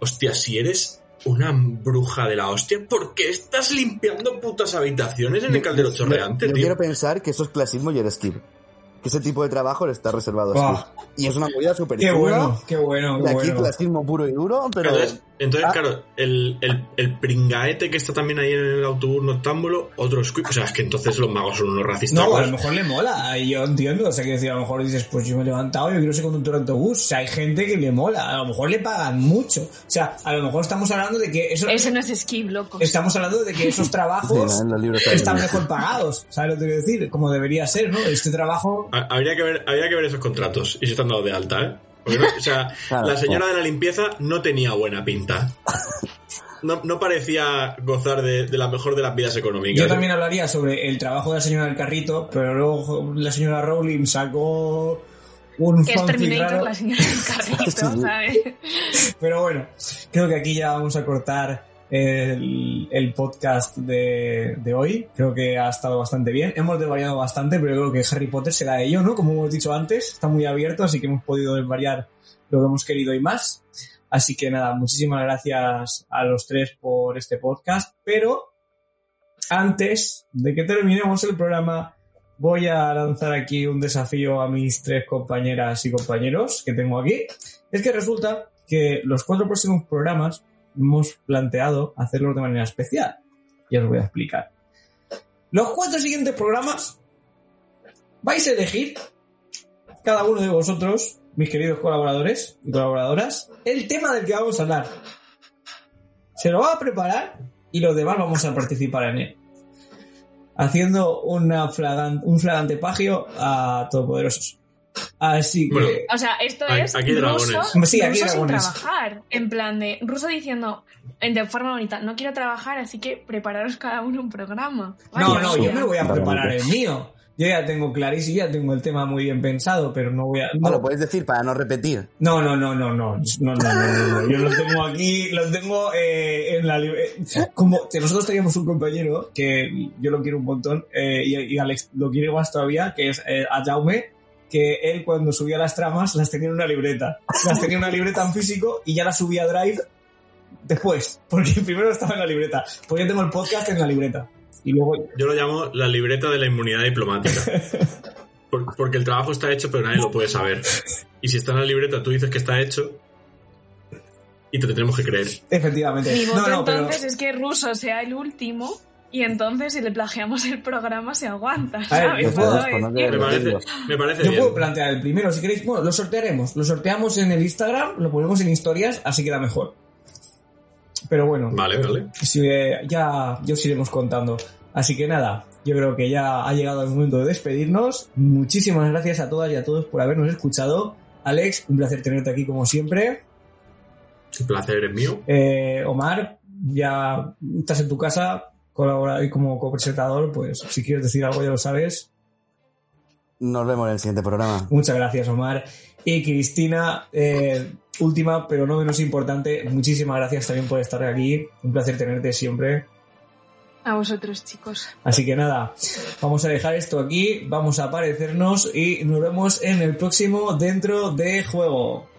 hostia, si eres una bruja de la hostia, ¿por qué estás limpiando putas habitaciones en el caldero chorreante, Yo tío? quiero pensar que eso es clasismo y eres skip. Que ese tipo de trabajo le está reservado a skip. Y es una movida súper Qué bueno, qué bueno, De qué aquí bueno. clasismo puro y duro, pero... Entonces, entonces Ah. claro, el, el, el pringaete que está también ahí en el autobús noctámbulo, otro squip. O sea, es que entonces los magos son unos racistas. No, a lo mejor le mola, y yo entiendo, o sea, que decir, a lo mejor dices, pues yo me he levantado, yo quiero ser conductor de autobús, o sea, hay gente que le mola, a lo mejor le pagan mucho, o sea, a lo mejor estamos hablando de que eso, Eso no es skip, loco. estamos hablando de que esos Sí, trabajos están mejor pagados, ¿sabes lo que quiero decir? Como debería ser, ¿no? Este trabajo, Habría que, ver, habría que ver esos contratos y si están dados de alta, ¿eh? Porque no- o sea, Claro, la señora de la limpieza no tenía buena pinta. No, no parecía gozar de, de la mejor de las vidas económicas. yo también hablaría sobre el trabajo de la señora del carrito, pero luego la señora Rowling sacó un Que es Terminator, raro. la señora del carrito. ¿sabes? Pero bueno, creo que aquí ya vamos a cortar el, podcast de, de hoy. Creo que ha estado bastante bien. Hemos desvariado bastante, pero creo que Harry Potter será de ello, ¿no? Como hemos dicho antes, está muy abierto, así que hemos podido desvariar lo que hemos querido y más. Así que nada, muchísimas gracias a los tres por este podcast. Pero antes de que terminemos el programa, voy a lanzar aquí un desafío a mis tres compañeras y compañeros que tengo aquí. Es que resulta que los cuatro próximos programas hemos planteado hacerlos de manera especial. Y os voy a explicar. Los cuatro siguientes programas vais a elegir, cada uno de vosotros, mis queridos colaboradores y colaboradoras, el tema del que vamos a hablar. Se lo va a preparar y los demás vamos a participar en él. Haciendo un flagante pagio a Todopoderosos. Ah, así que. Bueno, o sea, esto es aquí ruso, sí, aquí ruso sin trabajar. En plan de ruso diciendo eh, de forma bonita, no quiero trabajar, así que prepararos cada uno un programa. Vaya, no, no, yo me voy a preparar el mío. Yo ya tengo clarísimo, ya tengo el tema muy bien pensado, pero no voy a. No, lo puedes decir para no repetir. No, no, no, no, no. No, no, no, no, Yo lo tengo aquí, lo tengo eh, en la. Eh, como nosotros teníamos un compañero que yo lo quiero un montón y, Alex lo quiere más todavía, que es a Jaume que él cuando subía las tramas las tenía en una libreta. Las tenía en una libreta en físico y ya las subía a Drive después, porque primero estaba en la libreta. Pues yo tengo el podcast en la libreta. Y luego Yo lo llamo la libreta de la inmunidad diplomática. Por- porque el trabajo está hecho, pero nadie lo puede saber. Y si está en la libreta, tú dices que está hecho y te tendremos que creer. Efectivamente. Mi voto no, no, pero entonces es que ruso sea el último y entonces si le plagiamos el programa se aguanta. Me parece, me parece yo bien. puedo plantear el primero si queréis. Bueno, lo sortearemos. Lo sorteamos en el Instagram, lo ponemos en historias, así queda mejor. Pero bueno, Vale, vale. si, eh, ya, ya os iremos contando. Así que nada, yo creo que ya ha llegado el momento de despedirnos. Muchísimas gracias a todas y a todos por habernos escuchado. Alex, un placer tenerte aquí como siempre. El placer es mío. Eh, Omar, ya estás en tu casa, colabora y como copresentador, pues si quieres decir algo ya lo sabes. Nos vemos en el siguiente programa. Muchas gracias, Omar. Y Cristina, eh, última, pero no menos importante, muchísimas gracias también por estar aquí. Un placer tenerte siempre. A vosotros, chicos. Así que nada, vamos a dejar esto aquí, vamos a aparecernos y nos vemos en el próximo dentro de juego.